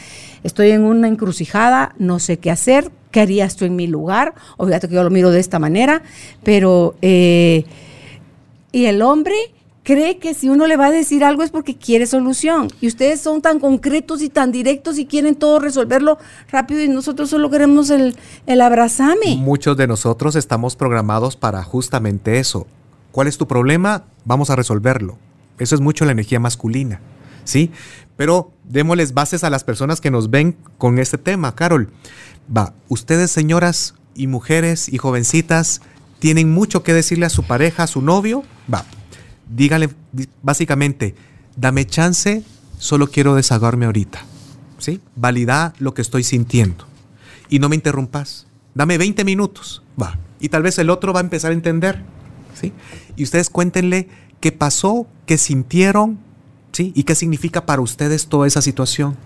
estoy en una encrucijada, no sé qué hacer, ¿qué harías tú en mi lugar? O fíjate que yo lo miro de esta manera, pero... Eh, y el hombre cree que si uno le va a decir algo es porque quiere solución. Y ustedes son tan concretos y tan directos y quieren todo resolverlo rápido y nosotros solo queremos el, el abrazame. Muchos de nosotros estamos programados para justamente eso. ¿Cuál es tu problema? Vamos a resolverlo. Eso es mucho la energía masculina, ¿sí? Pero démosles bases a las personas que nos ven con este tema, Carol. Va, ustedes señoras y mujeres y jovencitas tienen mucho que decirle a su pareja, a su novio. Va, dígale básicamente, dame chance, solo quiero desahogarme ahorita. ¿Sí? Valida lo que estoy sintiendo. Y no me interrumpas. Dame 20 minutos. Va. Y tal vez el otro va a empezar a entender. ¿Sí? Y ustedes cuéntenle qué pasó, qué sintieron, ¿sí? Y qué significa para ustedes toda esa situación.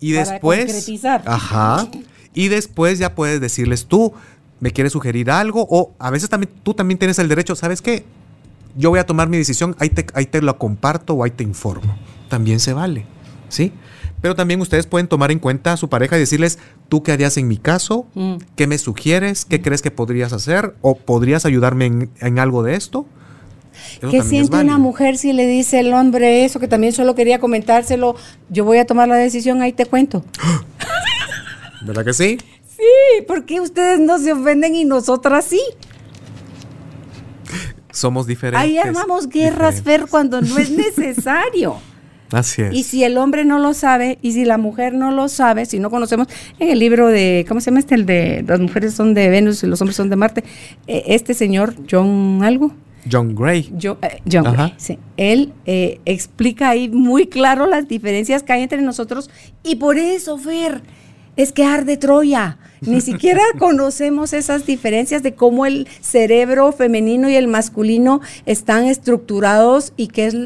Y para después. Concretizar. Ajá. Y después ya puedes decirles tú, me quieres sugerir algo, o a veces también tú también tienes el derecho, ¿sabes qué? Yo voy a tomar mi decisión, ahí te, ahí te lo comparto o ahí te informo. También se vale, ¿sí? Pero también ustedes pueden tomar en cuenta a su pareja y decirles, ¿tú qué harías en mi caso? Mm. ¿Qué me sugieres? ¿Qué crees que podrías hacer? ¿O podrías ayudarme en, algo de esto? ¿Qué siente una mujer si le dice el hombre eso, que también solo quería comentárselo? Yo voy a tomar la decisión, ahí te cuento. ¿Verdad que sí? Sí, porque ustedes no se ofenden y nosotras sí somos diferentes. Ahí armamos guerras, Fer, cuando no es (laughs) necesario. Así es. Y si el hombre no lo sabe, y si la mujer no lo sabe, si no conocemos, en el libro de, ¿cómo se llama este? El de las mujeres son de Venus y los hombres son de Marte, eh, este señor, John algo. John Gray. John, eh, Gray, sí. Él eh, explica ahí muy claro las diferencias que hay entre nosotros y por eso, Fer, es que arde Troya. Ni (laughs) siquiera conocemos esas diferencias de cómo el cerebro femenino y el masculino están estructurados y qué es,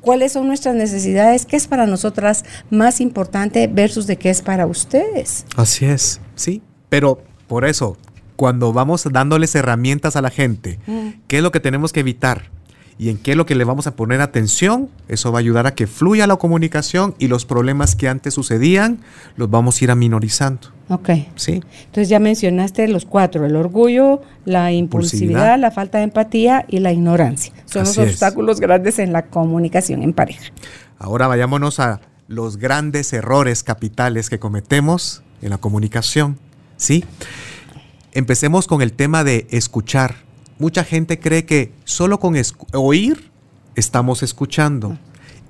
cuáles son nuestras necesidades, qué es para nosotras más importante versus de qué es para ustedes. Así es, sí. Pero por eso, cuando vamos dándoles herramientas a la gente, mm. ¿qué es lo que tenemos que evitar? Y en qué es lo que le vamos a poner atención, eso va a ayudar a que fluya la comunicación y los problemas que antes sucedían los vamos a ir aminorizando. Ok. Sí. Entonces ya mencionaste los cuatro, el orgullo, la impulsividad, la falta de empatía y la ignorancia. Son los obstáculos grandes en la comunicación en pareja. Ahora vayámonos a los grandes errores capitales que cometemos en la comunicación. ¿Sí? Empecemos con el tema de escuchar mucha gente cree que solo con oír estamos escuchando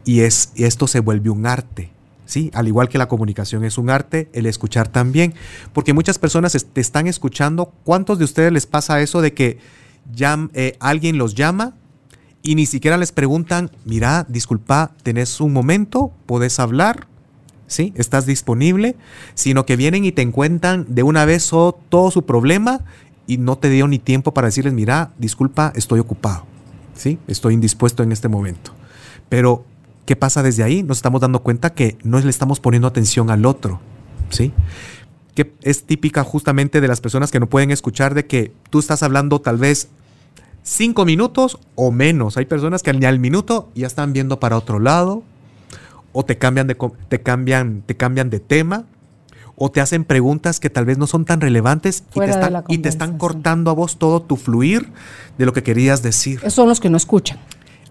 y, es, esto se vuelve un arte. ¿sí? Al igual que la comunicación es un arte, el escuchar también. Porque muchas personas te están escuchando. ¿Cuántos de ustedes les pasa eso de que eh, alguien los llama y ni siquiera les preguntan, mira, disculpa, ¿tenés un momento? ¿Puedes hablar? ¿Sí? ¿Estás disponible? Sino que vienen y te encuentran de una vez todo su problema y no te dio ni tiempo para decirles, mira, disculpa, estoy ocupado, ¿sí? Estoy indispuesto en este momento. Pero, ¿qué pasa desde ahí? Nos estamos dando cuenta que no le estamos poniendo atención al otro, ¿sí? Que es típica justamente de las personas que no pueden escuchar de que tú estás hablando tal vez cinco minutos o menos. Hay personas que al minuto ya están viendo para otro lado o te cambian de, te cambian, te cambian de tema o te hacen preguntas que tal vez no son tan relevantes y te, están, y te, están, cortando a vos todo tu fluir de lo que querías decir. Esos son los que no escuchan.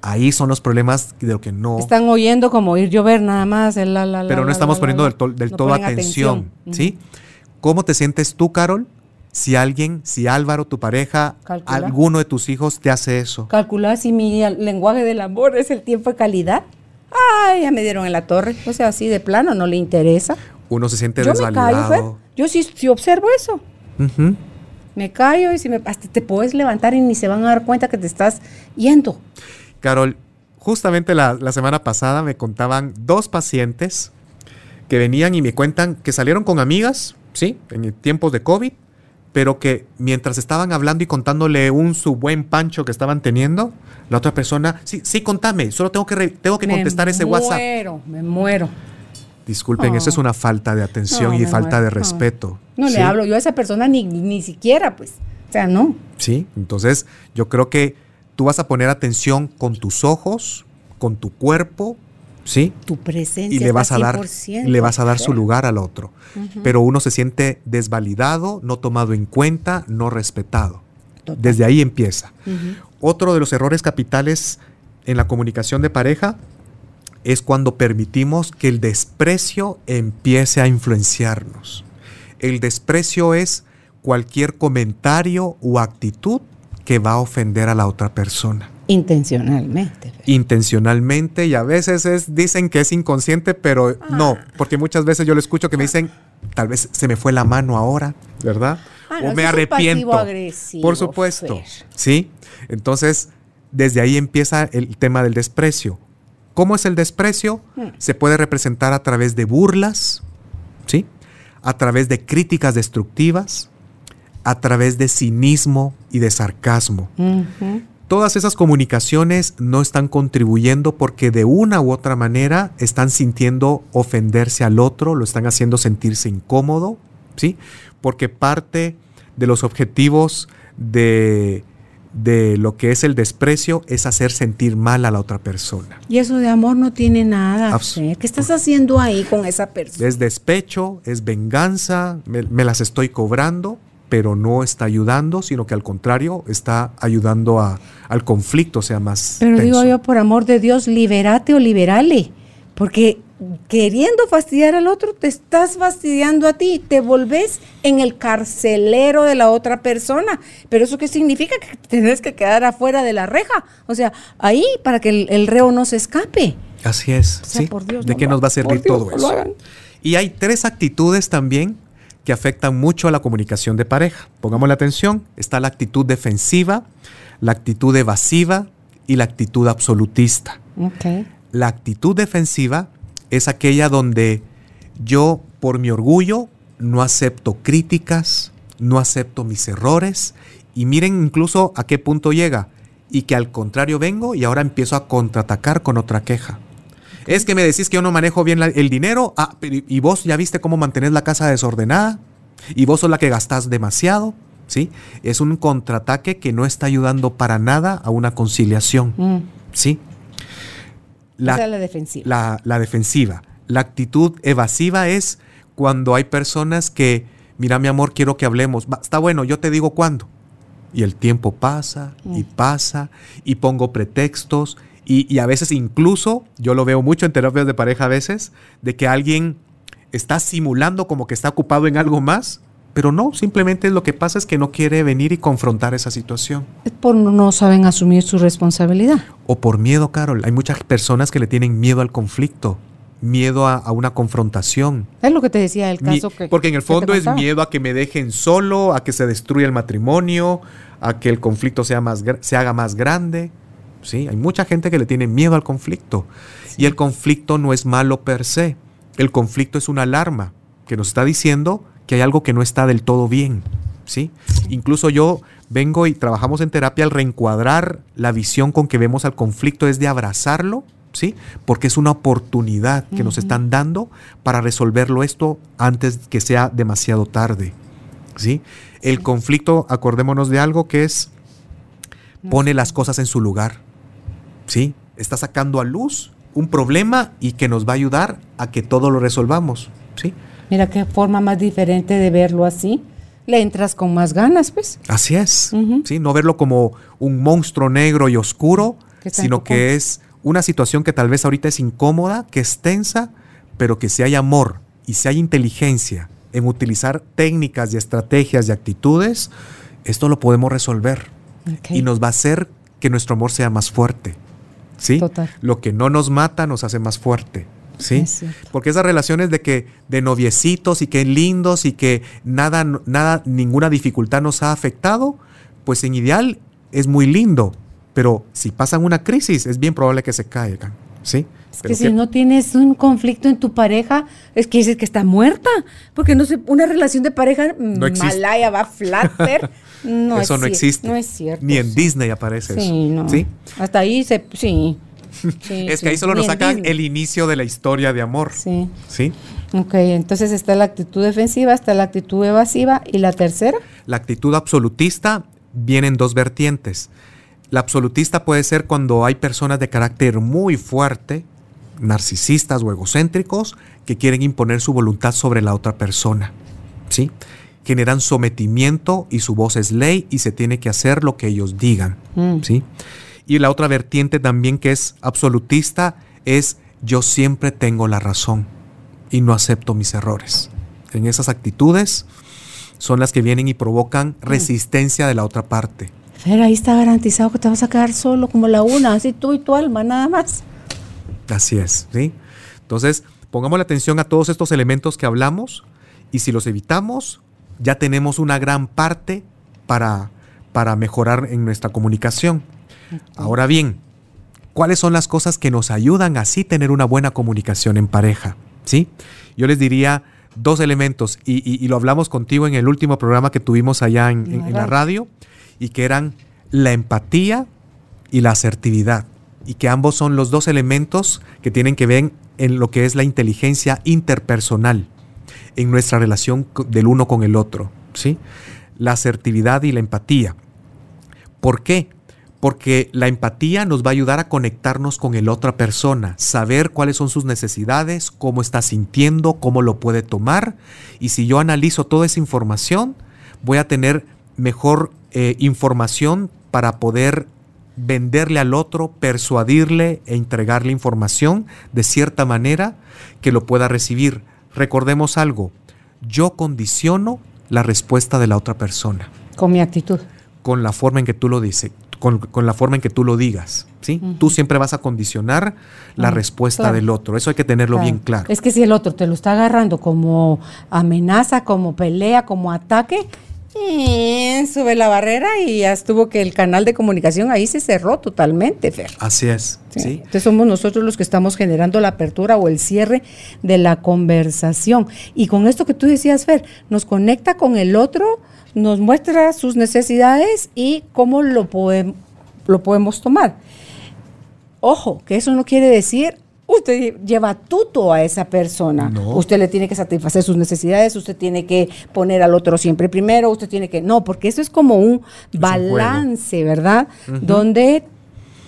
Ahí son los problemas de lo que no... Están oyendo como oír llover nada más. Pero no estamos poniendo del, todo atención. ¿sí? ¿Cómo te sientes tú, Carol? Si alguien, si Álvaro, tu pareja, alguno de tus hijos te hace eso. Calcular si mi lenguaje del amor es el tiempo de calidad. Ay, ya me dieron en la torre. O sea, así de plano, no le interesa uno se siente yo desvalidado. yo sí, observo eso. Me callo y si me, hasta te puedes levantar y ni se van a dar cuenta que te estás yendo. Carol, justamente la, semana pasada me contaban dos pacientes que venían y me cuentan que salieron con amigas, ¿sí? En tiempos de COVID, pero que mientras estaban hablando y contándole un su buen pancho que estaban teniendo, la otra persona, sí, sí, contame, solo tengo que, tengo que contestar ese WhatsApp. Me muero, me muero. Disculpen, eso es una falta de atención y falta de respeto. No, le hablo yo a esa persona ni, ni siquiera, pues. O sea, no. Sí, entonces yo creo que tú vas a poner atención con tus ojos, con tu cuerpo, ¿sí? Tu presencia. Y le vas a dar, le vas a dar su lugar al otro. Pero uno se siente desvalidado, no tomado en cuenta, no respetado. Desde ahí empieza. Otro de los errores capitales en la comunicación de pareja es cuando permitimos que el desprecio empiece a influenciarnos. El desprecio es cualquier comentario o actitud que va a ofender a la otra persona. Intencionalmente. Intencionalmente y a veces es, dicen que es inconsciente, pero no, ah. porque muchas veces yo le escucho que me dicen, tal vez se me fue la mano ahora, ¿verdad? Ah, o me arrepiento. Por supuesto. Sí. Entonces, desde ahí empieza el tema del desprecio. ¿Cómo es el desprecio? Hmm. Se puede representar a través de burlas, ¿sí? A través de críticas destructivas, a través de cinismo y de sarcasmo. Todas esas comunicaciones no están contribuyendo porque de una u otra manera están sintiendo ofenderse al otro, lo están haciendo sentirse incómodo, ¿sí? Porque parte de los objetivos de, de lo que es el desprecio es hacer sentir mal a la otra persona. Y eso de amor no tiene nada. ¿Qué estás haciendo ahí con esa persona? Es despecho, es venganza, me las estoy cobrando pero no está ayudando, sino que al contrario está ayudando a, al conflicto sea más. Pero digo yo, por amor de Dios, liberate o liberale, porque queriendo fastidiar al otro, te estás fastidiando a ti, te volvés en el carcelero de la otra persona. Pero eso qué significa? Que tienes que quedar afuera de la reja, o sea, ahí para que el, reo no se escape. Así es, ¿sí? ¿De qué nos va a servir todo eso? Y hay tres actitudes también que afectan mucho a la comunicación de pareja. Pongamos la atención, está la actitud defensiva, la actitud evasiva y la actitud absolutista. La actitud defensiva es aquella donde yo, por mi orgullo, no acepto críticas, no acepto mis errores y miren incluso a qué punto llega y que al contrario vengo y ahora empiezo a contraatacar con otra queja. Es que me decís que yo no manejo bien el dinero. Ah, y vos ya viste cómo mantenés la casa desordenada. Y vos sos la que gastás demasiado. ¿Sí? Es un contraataque que no está ayudando para nada a una conciliación. Mm. ¿Sí? La, la defensiva. La, la defensiva. La actitud evasiva es cuando hay personas que, mira mi amor, quiero que hablemos. está bueno, yo te digo cuándo. Y el tiempo pasa y mm. pasa y pongo pretextos y, a veces incluso, yo lo veo mucho en terapias de pareja a veces, de que alguien está simulando como que está ocupado en algo más, pero no, simplemente lo que pasa es que no quiere venir y confrontar esa situación. Es por no saben asumir su responsabilidad. O por miedo, Carol. Hay muchas personas que le tienen miedo al conflicto, miedo a, una confrontación. Es lo que te decía el caso que... Porque en el fondo es miedo a que me dejen solo, a que se destruya el matrimonio, a que el conflicto sea más, se haga más grande. ¿sí? Hay mucha gente que le tiene miedo al conflicto. Y el conflicto no es malo per se. El conflicto es una alarma que nos está diciendo que hay algo que no está del todo bien. ¿sí? Incluso yo vengo y trabajamos en terapia al reencuadrar la visión con que vemos al conflicto es de abrazarlo, ¿sí? Porque es una oportunidad que nos están dando para resolverlo esto antes que sea demasiado tarde, ¿sí? El conflicto, acordémonos de algo que es pone las cosas en su lugar. ¿sí? Está sacando a luz un problema y que nos va a ayudar a que todo lo resolvamos, ¿sí? Mira qué forma más diferente de verlo así. Le entras con más ganas, pues. Así es, ¿sí? No verlo como un monstruo negro y oscuro, sino que es una situación que tal vez ahorita es incómoda, que es tensa, pero que si hay amor y si hay inteligencia en utilizar técnicas y estrategias y actitudes, esto lo podemos resolver. Y nos va a hacer que nuestro amor sea más fuerte. ¿sí? Lo que no nos mata nos hace más fuerte. ¿Sí? Porque esas relaciones de que de noviecitos y que lindos y que nada, nada, ninguna dificultad nos ha afectado, pues en ideal es muy lindo, pero si pasan una crisis es bien probable que se caigan, ¿sí? Es que si no tienes un conflicto en tu pareja, es que dices que está muerta, porque no sé, una relación de pareja no malaya va flatter. (laughs) No eso no existe. No es cierto. Ni en Disney aparece sí, No. ¿Sí? Hasta ahí se. Sí. (laughs) es que ahí solo nos sacan el inicio de la historia de amor. Sí. Sí. Ok, entonces está la actitud defensiva, está la actitud evasiva y la tercera. La actitud absolutista viene en dos vertientes. La absolutista puede ser cuando hay personas de carácter muy fuerte, narcisistas o egocéntricos que quieren imponer su voluntad sobre la otra persona. ¿Sí? Generan sometimiento y su voz es ley y se tiene que hacer lo que ellos digan. Mm. ¿Sí? Y la otra vertiente también que es absolutista es yo siempre tengo la razón y no acepto mis errores. En esas actitudes son las que vienen y provocan resistencia de la otra parte. Fer, ahí está garantizado que te vas a quedar solo como la una, así tú y tu alma, nada más. Así es, ¿sí? Entonces, pongamos la atención a todos estos elementos que hablamos y si los evitamos, ya tenemos una gran parte para, para mejorar en nuestra comunicación. Ahora bien, ¿cuáles son las cosas que nos ayudan a así tener una buena comunicación en pareja? ¿Sí? Yo les diría dos elementos y, y- y lo hablamos contigo en el último programa que tuvimos allá en, en- en la radio y que eran la empatía y la asertividad y que ambos son los dos elementos que tienen que ver en lo que es la inteligencia interpersonal en nuestra relación del uno con el otro, ¿sí? La asertividad y la empatía. ¿Por qué? Porque la empatía nos va a ayudar a conectarnos con el otra persona, saber cuáles son sus necesidades, cómo está sintiendo, cómo lo puede tomar. Y si yo analizo toda esa información, voy a tener mejor eh, información para poder venderle al otro, persuadirle e entregarle información de cierta manera que lo pueda recibir. Recordemos algo, yo condiciono la respuesta de la otra persona Con mi actitud. con la forma en que tú lo dices, con, con la forma en que tú lo digas, ¿sí? Tú siempre vas a condicionar la respuesta claro. del otro. Eso hay que tenerlo bien claro. Es que si el otro te lo está agarrando como amenaza, como pelea, como ataque, eh, sube la barrera y ya estuvo que el canal de comunicación ahí se cerró totalmente, Fer. Así es, Sí. ¿sí? Entonces somos nosotros los que estamos generando la apertura o el cierre de la conversación. Y con esto que tú decías, Fer, nos conecta con el otro, nos muestra sus necesidades y cómo lo, podem- lo podemos tomar. Ojo, que eso no quiere decir usted lleva tuto a esa persona. No. Usted le tiene que satisfacer sus necesidades, usted tiene que poner al otro siempre primero, usted tiene que... No, porque eso es como un balance, ¿verdad? Donde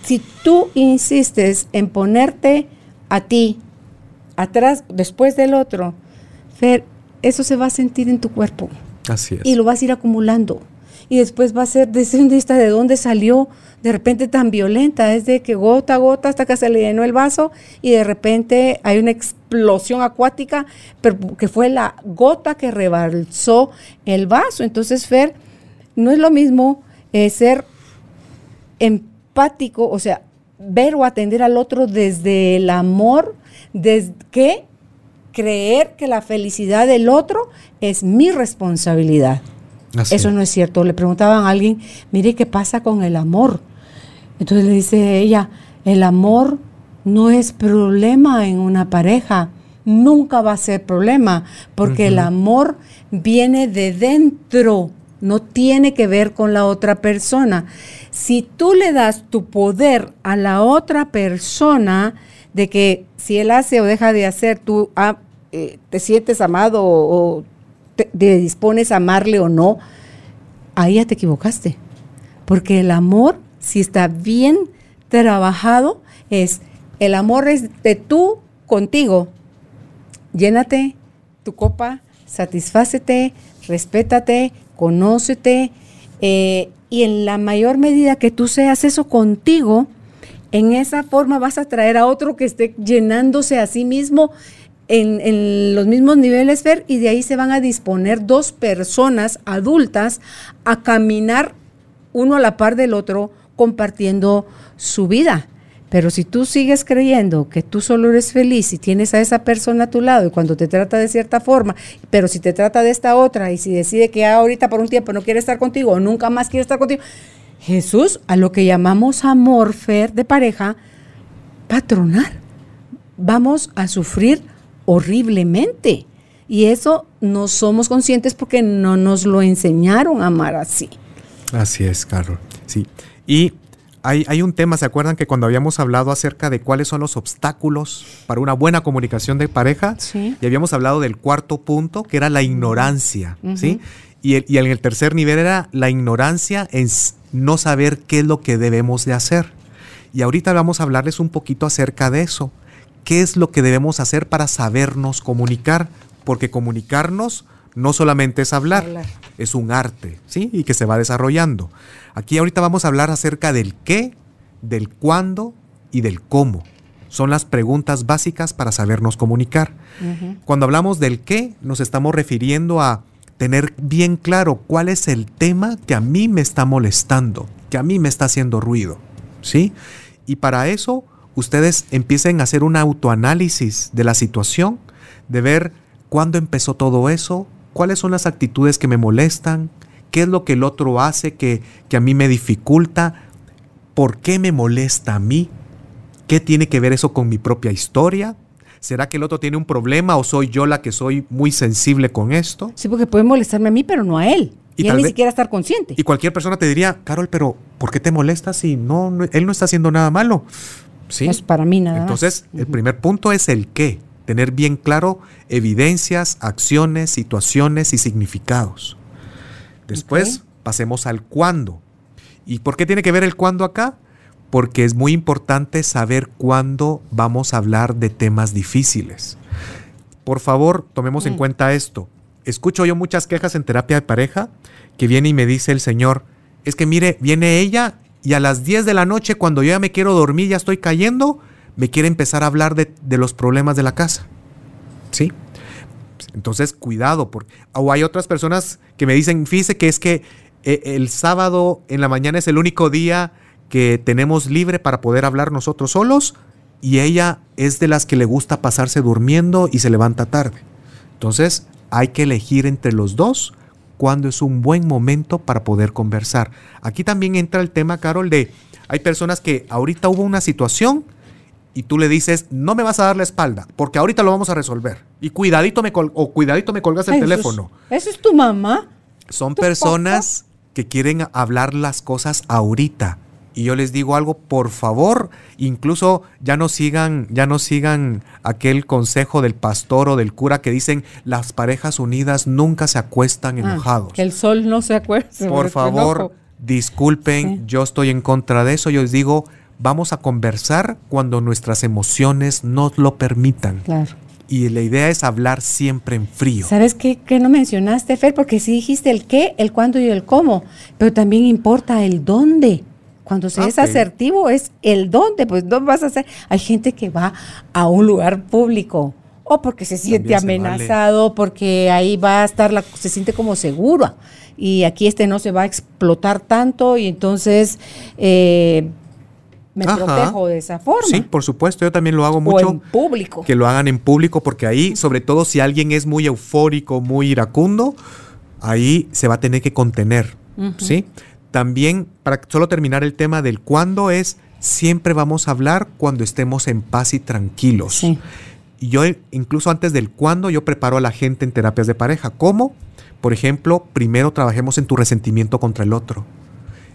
si tú insistes en ponerte a ti atrás, después del otro, Fer, eso se va a sentir en tu cuerpo Y lo vas a ir acumulando. Y después va a ser vista (laughs) de dónde salió de repente tan violenta, es de que gota a gota hasta que se le llenó el vaso y de repente hay una explosión acuática, pero que fue la gota que rebalsó el vaso. Entonces, Fer, no es lo mismo eh, ser empático, o sea, ver o atender al otro desde el amor, desde que creer que la felicidad del otro es mi responsabilidad. Así Eso es. no es cierto. Le preguntaban a alguien, mire, ¿qué pasa con el amor? Entonces le dice ella, el amor no es problema en una pareja, nunca va a ser problema, porque el amor viene de dentro, no tiene que ver con la otra persona. Si tú le das tu poder a la otra persona, de que si él hace o deja de hacer, tú eh, te sientes amado o, te dispones a amarle o no, ahí ya te equivocaste. Porque el amor, si está bien trabajado, es el amor es de tú contigo. Llénate tu copa, satisfácete, respétate, conócete. eh, y en la mayor medida que tú seas eso contigo, en esa forma vas a traer a otro que esté llenándose a sí mismo en, los mismos niveles, Fer, y de ahí se van a disponer dos personas adultas a caminar uno a la par del otro compartiendo su vida. Pero si tú sigues creyendo que tú solo eres feliz y tienes a esa persona a tu lado y cuando te trata de cierta forma, pero si te trata de esta otra y si decide que ahorita por un tiempo no quiere estar contigo o nunca más quiere estar contigo, Jesús, a lo que llamamos amor, Fer, de pareja, patronar. Vamos a sufrir horriblemente. Y eso no somos conscientes porque no nos lo enseñaron a amar así. Así es, Carol. Sí. Y hay, hay un tema, ¿se acuerdan que cuando habíamos hablado acerca de cuáles son los obstáculos para una buena comunicación de pareja? Sí. Y habíamos hablado del cuarto punto, que era la ignorancia, ¿sí? Y, el, y en el tercer nivel era la ignorancia en no saber qué es lo que debemos de hacer. Y ahorita vamos a hablarles un poquito acerca de eso. Qué es lo que debemos hacer para sabernos comunicar, porque comunicarnos no solamente es hablar, Hablar. es un arte, ¿sí? Y que se va desarrollando. Aquí ahorita vamos a hablar acerca del qué, del cuándo y del cómo. Son las preguntas básicas para sabernos comunicar. Cuando hablamos del qué, nos estamos refiriendo a tener bien claro cuál es el tema que a mí me está molestando, que a mí me está haciendo ruido, ¿sí? Y para eso, ustedes empiecen a hacer un autoanálisis de la situación, de ver cuándo empezó todo eso, cuáles son las actitudes que me molestan, qué es lo que el otro hace que, que a mí me dificulta, por qué me molesta a mí, qué tiene que ver eso con mi propia historia. ¿Será que el otro tiene un problema o soy yo la que soy muy sensible con esto? Sí, porque puede molestarme a mí, pero no a él. Y Y, él ni vez- siquiera estar consciente. Y cualquier persona te diría, Carol, pero ¿por qué te molesta si no, no- él no está haciendo nada malo? Sí. Es para mí nada más. Entonces, el primer punto es el qué. Tener bien claro evidencias, acciones, situaciones y significados. Después pasemos al cuándo. ¿Y por qué tiene que ver el cuándo acá? Porque es muy importante saber cuándo vamos a hablar de temas difíciles. Por favor, tomemos en Mm. cuenta esto. Escucho yo muchas quejas en terapia de pareja que viene y me dice el señor, es que mire, viene ella y a las 10 de la noche cuando yo ya me quiero dormir, ya estoy cayendo, me quiere empezar a hablar de, los problemas de la casa. ¿Sí? Entonces, cuidado, porque o hay otras personas que me dicen, fíjese que es que eh, el sábado en la mañana es el único día que tenemos libre para poder hablar nosotros solos y ella es de las que le gusta pasarse durmiendo y se levanta tarde. Entonces, hay que elegir entre los dos cuándo es un buen momento para poder conversar. Aquí también entra el tema, Carol, de hay personas que ahorita hubo una situación y tú le dices, no me vas a dar la espalda, porque ahorita lo vamos a resolver. Y cuidadito me col- o cuidadito me colgas el eso es- teléfono. Eso es tu mamá. Son ¿Qué personas que quieren hablar las cosas ahorita. Y yo les digo algo, por favor, incluso ya no sigan, ya no sigan aquel consejo del pastor o del cura que dicen las parejas unidas nunca se acuestan Ah, enojados. que el sol no se acuerde. Por favor, disculpen, Sí. yo estoy en contra de eso. Yo les digo, vamos a conversar cuando nuestras emociones nos lo permitan. Claro. Y la idea es hablar siempre en frío. ¿Sabes qué, qué no mencionaste, Fer? Porque sí dijiste el qué, el cuándo y el cómo, pero también importa el dónde. Cuando se Ah, es asertivo es el dónde, pues no vas a hacer. Hay gente que va a un lugar público o porque se siente También se amenazado, porque ahí va a estar, la, se siente como segura y aquí este no se va a explotar tanto y entonces eh, me Ajá. protejo de esa forma. Sí, por supuesto, yo también lo hago o mucho. en público. que lo hagan en público, porque ahí, sobre todo si alguien es muy eufórico, muy iracundo, ahí se va a tener que contener, ¿sí? También, para solo terminar el tema del cuándo es, siempre vamos a hablar cuando estemos en paz y tranquilos. Sí. Y yo, incluso antes del cuándo, yo preparo a la gente en terapias de pareja. ¿Cómo? Por ejemplo, primero trabajemos en tu resentimiento contra el otro.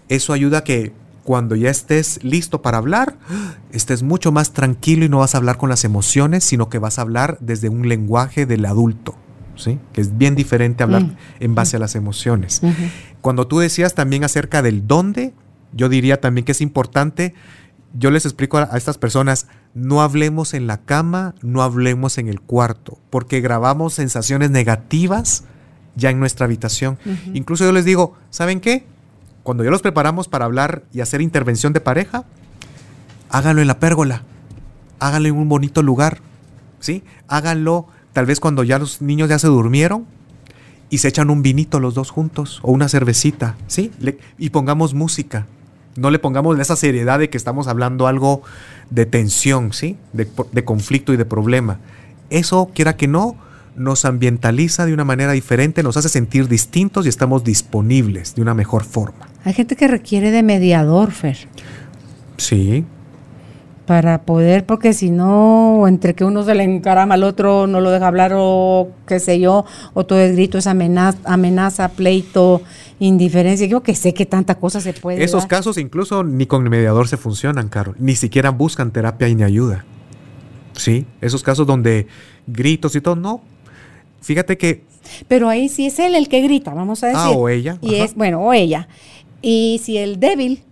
Eso ayuda a que cuando ya estés listo para hablar, estés mucho más tranquilo y no vas a hablar con las emociones, sino que vas a hablar desde un lenguaje del adulto, ¿sí? Que es bien diferente hablar Mm. en base a las emociones. Cuando tú decías también acerca del dónde, yo diría también que es importante, yo les explico a, a estas personas, no hablemos en la cama, no hablemos en el cuarto, porque grabamos sensaciones negativas ya en nuestra habitación. Incluso yo les digo, ¿saben qué? Cuando ya los preparamos para hablar y hacer intervención de pareja, háganlo en la pérgola, háganlo en un bonito lugar, ¿sí? Háganlo tal vez cuando ya los niños ya se durmieron, y se echan un vinito los dos juntos o una cervecita, ¿sí? Le- y pongamos música. No le pongamos esa seriedad de que estamos hablando algo de tensión, ¿sí? De, de conflicto y de problema. Eso, quiera que no, nos ambientaliza de una manera diferente, nos hace sentir distintos y estamos disponibles de una mejor forma. Hay gente que requiere de mediador, Fer. Sí, para poder, porque si no, entre que uno se le encarama al otro, no lo deja hablar o qué sé yo, o todo es grito, es amenaza, amenaza pleito, indiferencia. Yo que sé que tanta cosa se puede Esos dar. casos incluso ni con el mediador se funcionan, Carol. Ni siquiera buscan terapia y ni ayuda. Sí, esos casos donde gritos y todo, no. Fíjate que Pero ahí sí es él el que grita, vamos a decir. Ah, o ella, Y ajá. es, bueno, o ella. Y si el débil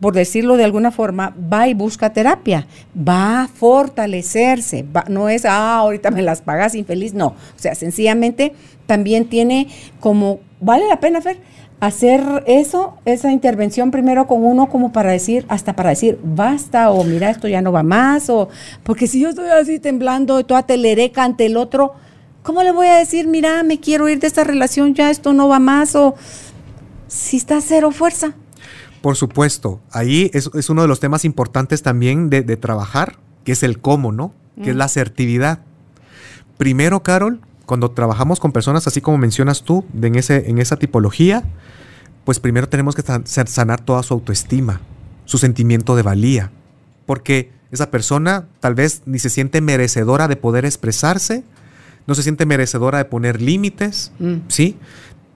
por decirlo de alguna forma, va y busca terapia, va a fortalecerse, no es, ah, ahorita me las pagas infeliz, no, o sea, sencillamente también tiene como, vale la pena, Fer, hacer eso, esa intervención primero con uno como para decir, hasta para decir, basta, o mira, esto ya no va más, o porque si yo estoy así temblando, toda telereca ante el otro, ¿cómo le voy a decir, mira, me quiero ir de esta relación, ya esto no va más, o si está cero fuerza? Por supuesto, ahí es, uno de los temas importantes también de, trabajar, que es el cómo, ¿no? Que es mm. la asertividad. Primero, Carol, cuando trabajamos con personas así como mencionas tú, en, ese, en esa tipología, pues primero tenemos que sanar toda su autoestima, su sentimiento de valía, porque esa persona tal vez ni se siente merecedora de poder expresarse, no se siente merecedora de poner límites, mm. ¿sí?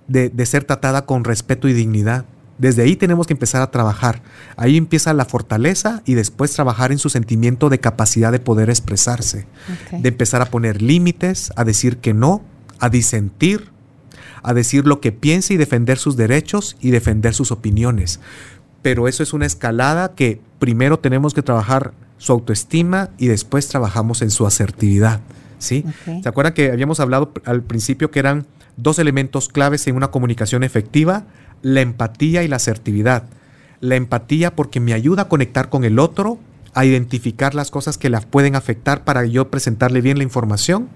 De, de ser tratada con respeto y dignidad. Desde ahí tenemos que empezar a trabajar. Ahí empieza la fortaleza y después trabajar en su sentimiento de capacidad de poder expresarse, de empezar a poner límites, a decir que no, a disentir, a decir lo que piensa y defender sus derechos y defender sus opiniones. Pero eso es una escalada que primero tenemos que trabajar su autoestima y después trabajamos en su asertividad. ¿sí? ¿Se acuerdan que habíamos hablado al principio que eran dos elementos claves en una comunicación efectiva? La empatía y la asertividad. La empatía porque me ayuda a conectar con el otro, a identificar las cosas que la pueden afectar para yo presentarle bien la información.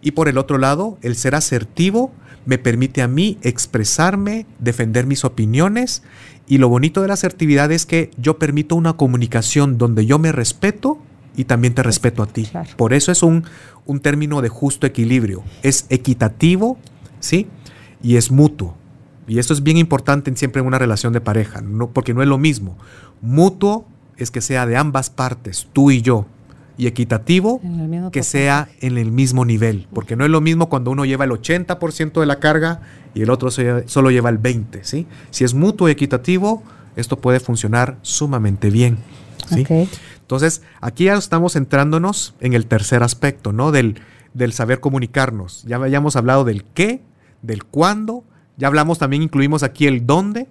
Y por el otro lado, el ser asertivo me permite a mí expresarme, defender mis opiniones. Y lo bonito de la asertividad es que yo permito una comunicación donde yo me respeto y también te respeto a ti. Por eso es un, un término de justo equilibrio. Es equitativo, ¿sí? Y es mutuo. Y esto es bien importante siempre en una relación de pareja, no, porque no es lo mismo. Mutuo es que sea de ambas partes, tú y yo. Y equitativo, que sea en el mismo nivel. Porque no es lo mismo cuando uno lleva el 80% de la carga y el otro solo lleva el 20%. ¿sí? Si es mutuo y equitativo, esto puede funcionar sumamente bien. ¿sí? Entonces, aquí ya estamos centrándonos en el tercer aspecto, ¿no? Del, del saber comunicarnos. Ya habíamos hablado del qué, del cuándo ya hablamos también, incluimos aquí el dónde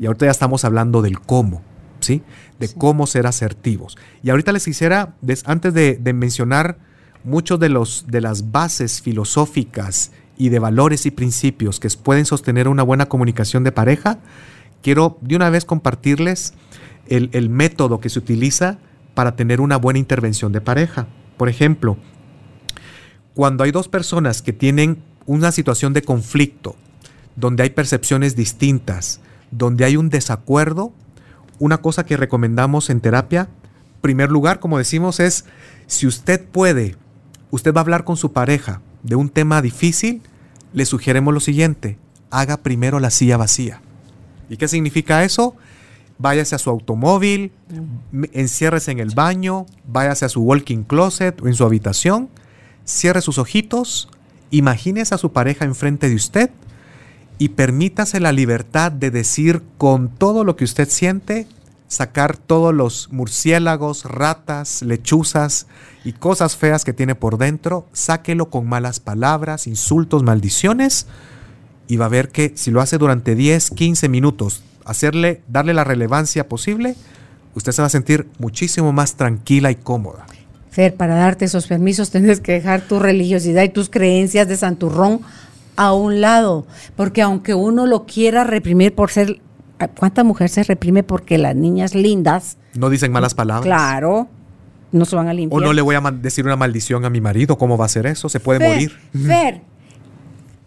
y ahorita ya estamos hablando del cómo, ¿sí? De cómo ser asertivos. Y ahorita les quisiera, antes de, mencionar muchos de, los, de las bases filosóficas y de valores y principios que pueden sostener una buena comunicación de pareja, quiero de una vez compartirles el, el método que se utiliza para tener una buena intervención de pareja. Por ejemplo, cuando hay dos personas que tienen una situación de conflicto, donde hay percepciones distintas, donde hay un desacuerdo, una cosa que recomendamos en terapia, primer lugar, como decimos, es si usted puede, usted va a hablar con su pareja de un tema difícil, le sugerimos lo siguiente, haga primero la silla vacía. ¿Y qué significa eso? Váyase a su automóvil, enciérrese en el baño, váyase a su walking closet o en su habitación, cierre sus ojitos, imagínese a su pareja enfrente de usted y permítase la libertad de decir con todo lo que usted siente, sacar todos los murciélagos, ratas, lechuzas y cosas feas que tiene por dentro, sáquelo con malas palabras, insultos, maldiciones y va a ver que si lo hace durante 10, 15 minutos, hacerle, darle la relevancia posible, usted se va a sentir muchísimo más tranquila y cómoda. Fer, para darte esos permisos (laughs) tienes que dejar tu religiosidad y tus creencias de santurrón a un lado, porque aunque uno lo quiera reprimir por ser, ¿cuánta mujer se reprime porque las niñas lindas no dicen malas palabras? Claro, no se van a limpiar. O no le voy a decir una maldición a mi marido, ¿cómo va a ser eso? Se puede morir. (laughs) Fer,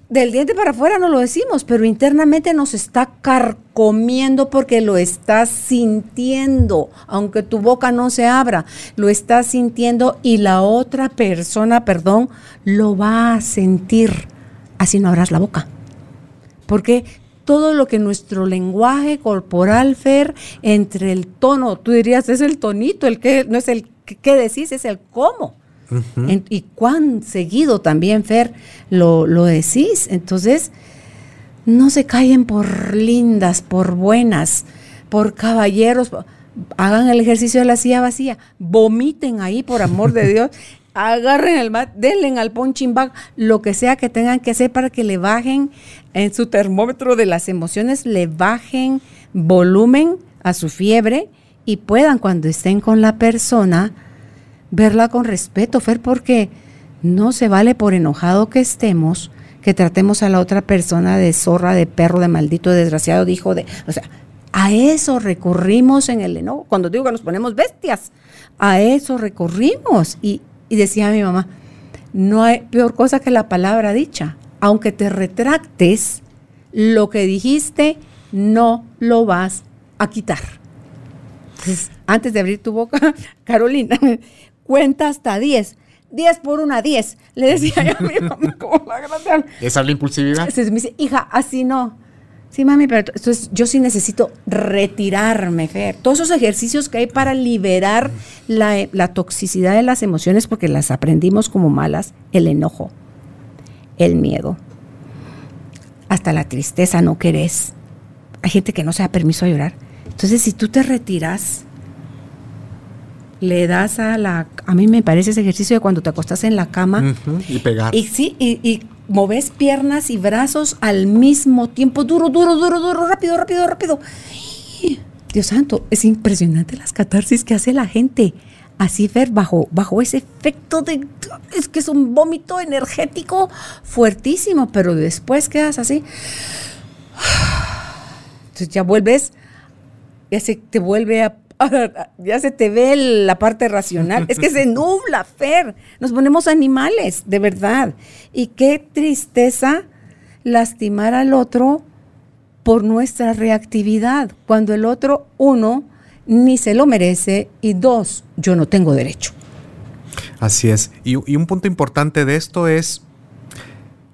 del diente para afuera no lo decimos, pero internamente nos está carcomiendo porque lo estás sintiendo, aunque tu boca no se abra, lo estás sintiendo y la otra persona, perdón, lo va a sentir así no abras la boca. Porque todo lo que nuestro lenguaje corporal, Fer, entre el tono, tú dirías, es el tonito, el que, no es el que decís, es el cómo. y cuán seguido también, Fer, lo, lo decís. Entonces, no se callen por lindas, por buenas, por caballeros. Hagan el ejercicio de la silla vacía. Vomiten ahí, por amor de (laughs) Dios agarren el mat, denle al punching bag, lo que sea que tengan que hacer para que le bajen en su termómetro de las emociones, le bajen volumen a su fiebre y puedan cuando estén con la persona verla con respeto, Fer, porque no se vale por enojado que estemos que tratemos a la otra persona de zorra, de perro, de maldito, de desgraciado, de hijo de... O sea, a eso recurrimos en el enojo. Cuando digo que nos ponemos bestias, a eso recurrimos. Y, y decía mi mamá, no hay peor cosa que la palabra dicha. Aunque te retractes, lo que dijiste no lo vas a quitar. Entonces, antes de abrir tu boca, (laughs) Carolina, (laughs) cuenta hasta 10. 10 por una 10. Le decía yo a mi mamá como la grande. ¿Esa es la impulsividad? Entonces me dice, hija, así no. Sí, mami, pero entonces yo sí necesito retirarme, Fer. Todos esos ejercicios que hay para liberar la, la toxicidad de las emociones, porque las aprendimos como malas, el enojo, el miedo, hasta la tristeza, no querés. Hay gente que no se da permiso a llorar. Entonces, si tú te retiras, le das a la... A mí me parece ese ejercicio de cuando te acostas en la cama. Y pegar. Y sí, y, y moves piernas y brazos al mismo tiempo, duro, duro, duro, duro, rápido, rápido, rápido. (gasps) Dios santo, es impresionante las catarsis que hace la gente. Así ver bajo, bajo ese efecto de es que es un vómito energético fuertísimo, pero después quedas así. (sighs) Entonces ya vuelves, ya se te vuelve a (laughs) ya se te ve la parte racional. Es que se (laughs) nubla, Fer. Nos ponemos animales, de verdad. Y qué tristeza lastimar al otro por nuestra reactividad, cuando el otro, uno, ni se lo merece y dos, yo no tengo derecho. Así es. Y, y un punto importante de esto es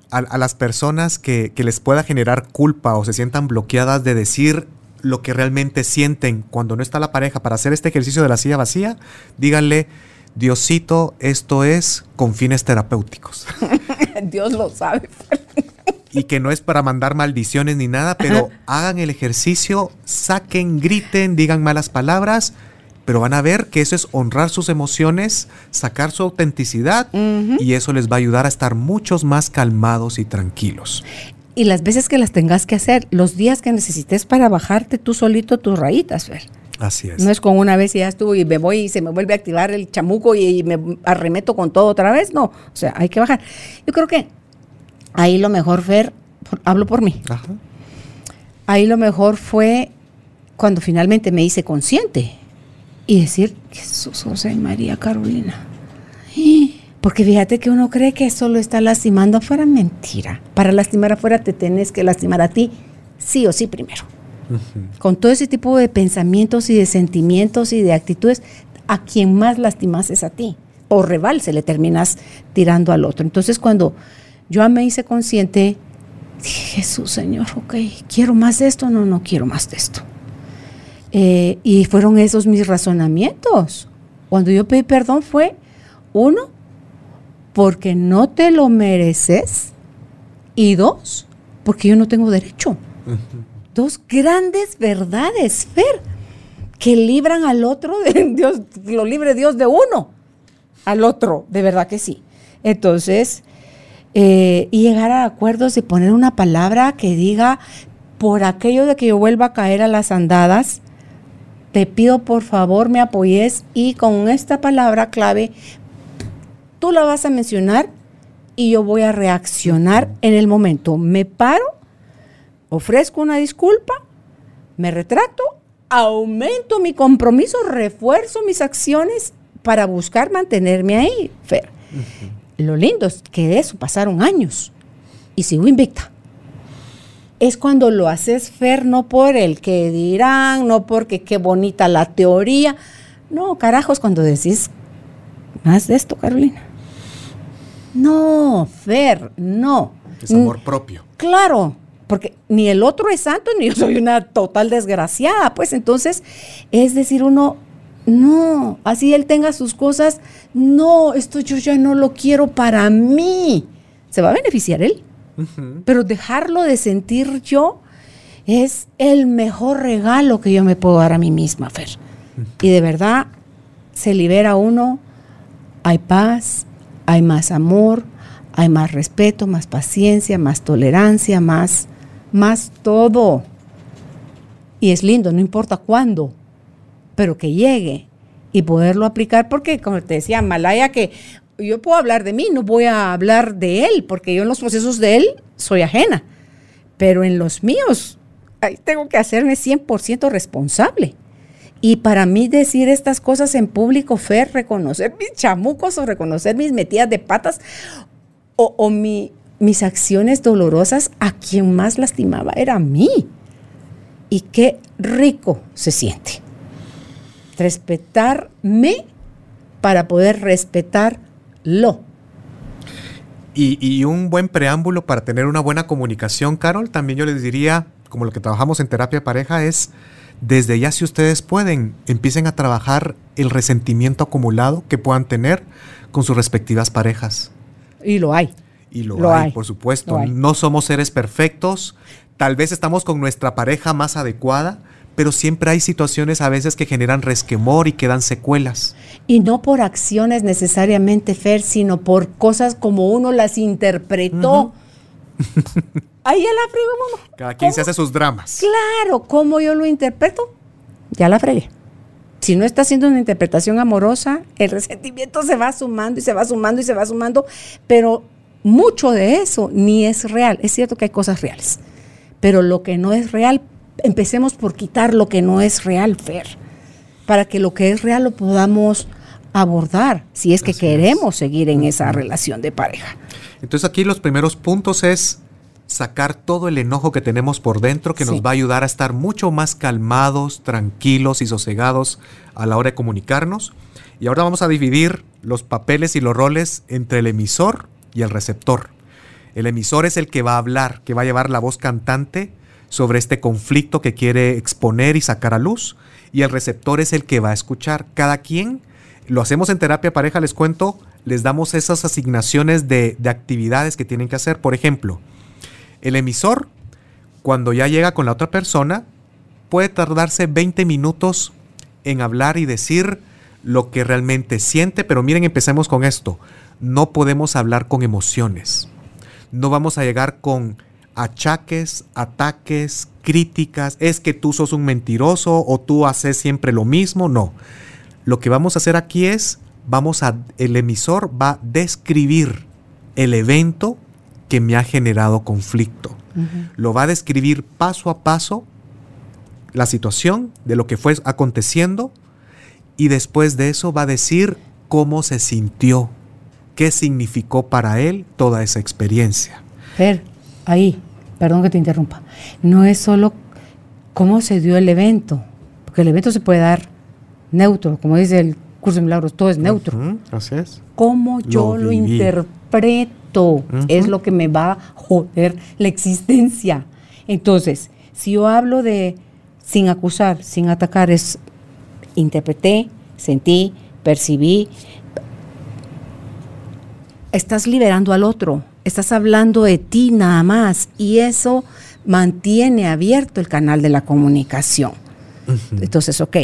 a, a las personas que, que les pueda generar culpa o se sientan bloqueadas de decir lo que realmente sienten cuando no está la pareja para hacer este ejercicio de la silla vacía, díganle, Diosito, esto es con fines terapéuticos. (laughs) Dios lo sabe. (laughs) y que no es para mandar maldiciones ni nada, pero hagan el ejercicio, saquen, griten, digan malas palabras, pero van a ver que eso es honrar sus emociones, sacar su autenticidad y eso les va a ayudar a estar muchos más calmados y tranquilos. Y las veces que las tengas que hacer, los días que necesites para bajarte tú solito tus rayitas, Fer. Así es. No es con una vez y ya estuvo y me voy y se me vuelve a activar el chamuco y, y me arremeto con todo otra vez. No, o sea, hay que bajar. Yo creo que ahí lo mejor, Fer, por- hablo por mí, Ajá. ahí lo mejor fue cuando finalmente me hice consciente y decir, Jesús, José y María Carolina. Porque fíjate que uno cree que solo está lastimando afuera, mentira. Para lastimar afuera te tienes que lastimar a ti, sí o sí primero. Con todo ese tipo de pensamientos y de sentimientos y de actitudes, a quien más lastimas es a ti. Por rebalse le terminas tirando al otro. Entonces cuando yo me hice consciente, dije, Jesús, Señor, ok, quiero más de esto, no, no quiero más de esto. Eh, y fueron esos mis razonamientos. Cuando yo pedí perdón fue, uno, porque no te lo mereces, y dos, porque yo no tengo derecho. Dos grandes verdades, Fer, que libran al otro de (laughs) Dios, lo libre Dios de uno, al otro, de verdad que sí. Entonces, eh, y llegar a acuerdos de poner una palabra que diga, por aquello de que yo vuelva a caer a las andadas, te pido por favor me apoyes y con esta palabra clave tú la vas a mencionar y yo voy a reaccionar en el momento. Me paro, ofrezco una disculpa, me retrato, aumento mi compromiso, refuerzo mis acciones para buscar mantenerme ahí, Fer. Lo lindo es que de eso pasaron años y sigo invicta. Es cuando lo haces, Fer, no por el que dirán, no porque qué bonita la teoría. No, carajos, cuando decís más de esto, Carolina. No, Fer, no. Es amor propio. Claro, porque ni el otro es santo, ni yo soy una total desgraciada. Pues entonces, es decir, uno, no, así él tenga sus cosas, no, esto yo ya no lo quiero para mí. Se va a beneficiar él. Pero dejarlo de sentir yo es el mejor regalo que yo me puedo dar a mí misma, Fer. Y de verdad, se libera uno, hay paz, hay más amor, hay más respeto, más paciencia, más tolerancia, más, más todo. Y es lindo, no importa cuándo, pero que llegue y poderlo aplicar, porque como te decía, Malaya, que yo puedo hablar de mí, no voy a hablar de él, porque yo en los procesos de él soy ajena, pero en los míos ahí tengo que hacerme 100% responsable. Y para mí decir estas cosas en público, fue reconocer mis chamucos o reconocer mis metidas de patas o, mis acciones dolorosas, a quien más lastimaba era a mí. Y qué rico se siente. Respetarme para poder respetarlo. Y, y, un buen preámbulo para tener una buena comunicación, Carol, también yo les diría, como lo que trabajamos en terapia pareja, es desde ya si ustedes pueden, empiecen a trabajar el resentimiento acumulado que puedan tener con sus respectivas parejas. Y lo hay. Y lo, hay, por supuesto. No somos seres perfectos. Tal vez estamos con nuestra pareja más adecuada, pero siempre hay situaciones a veces que generan resquemor y quedan secuelas. Y no por acciones necesariamente, Fer, sino por cosas como uno las interpretó. Ahí ya la frego, mamá. Cada quien se hace sus dramas. Claro, ¿cómo yo lo interpreto? Ya la fregué. Si no está haciendo una interpretación amorosa, el resentimiento se va sumando y se va sumando y se va sumando, pero mucho de eso ni es real. Es cierto que hay cosas reales, pero lo que no es real, empecemos por quitar lo que no es real, Fer, para que lo que es real lo podamos abordar si es que queremos seguir en esa relación de pareja. Entonces aquí los primeros puntos es sacar todo el enojo que tenemos por dentro que nos va a ayudar a estar mucho más calmados, tranquilos y sosegados a la hora de comunicarnos. Y ahora vamos a dividir los papeles y los roles entre el emisor y el receptor. El emisor es el que va a hablar, que va a llevar la voz cantante sobre este conflicto que quiere exponer y sacar a luz. Y el receptor es el que va a escuchar. Cada quien, lo hacemos en terapia pareja, les cuento, les damos esas asignaciones de, de actividades que tienen que hacer. Por ejemplo, el emisor, cuando ya llega con la otra persona, puede tardarse 20 minutos en hablar y decir lo que realmente siente, pero miren, empecemos con esto. No podemos hablar con emociones. No vamos a llegar con achaques, ataques, críticas, es que tú sos un mentiroso o tú haces siempre lo mismo, no. Lo que vamos a hacer aquí es, vamos a, el emisor va a describir el evento que me ha generado conflicto. Lo va a describir paso a paso la situación de lo que fue aconteciendo y después de eso va a decir cómo se sintió, qué significó para él toda esa experiencia. Fer, ahí, perdón que te interrumpa, no es solo cómo se dio el evento, porque el evento se puede dar neutro, como dice el curso de milagros, todo es neutro. así es. Cómo yo lo interpreto es lo que me va a joder la existencia. Entonces, si yo hablo de sin acusar, sin atacar, es interpreté, sentí, percibí, estás liberando al otro, estás hablando de ti nada más y eso mantiene abierto el canal de la comunicación. Entonces, ok,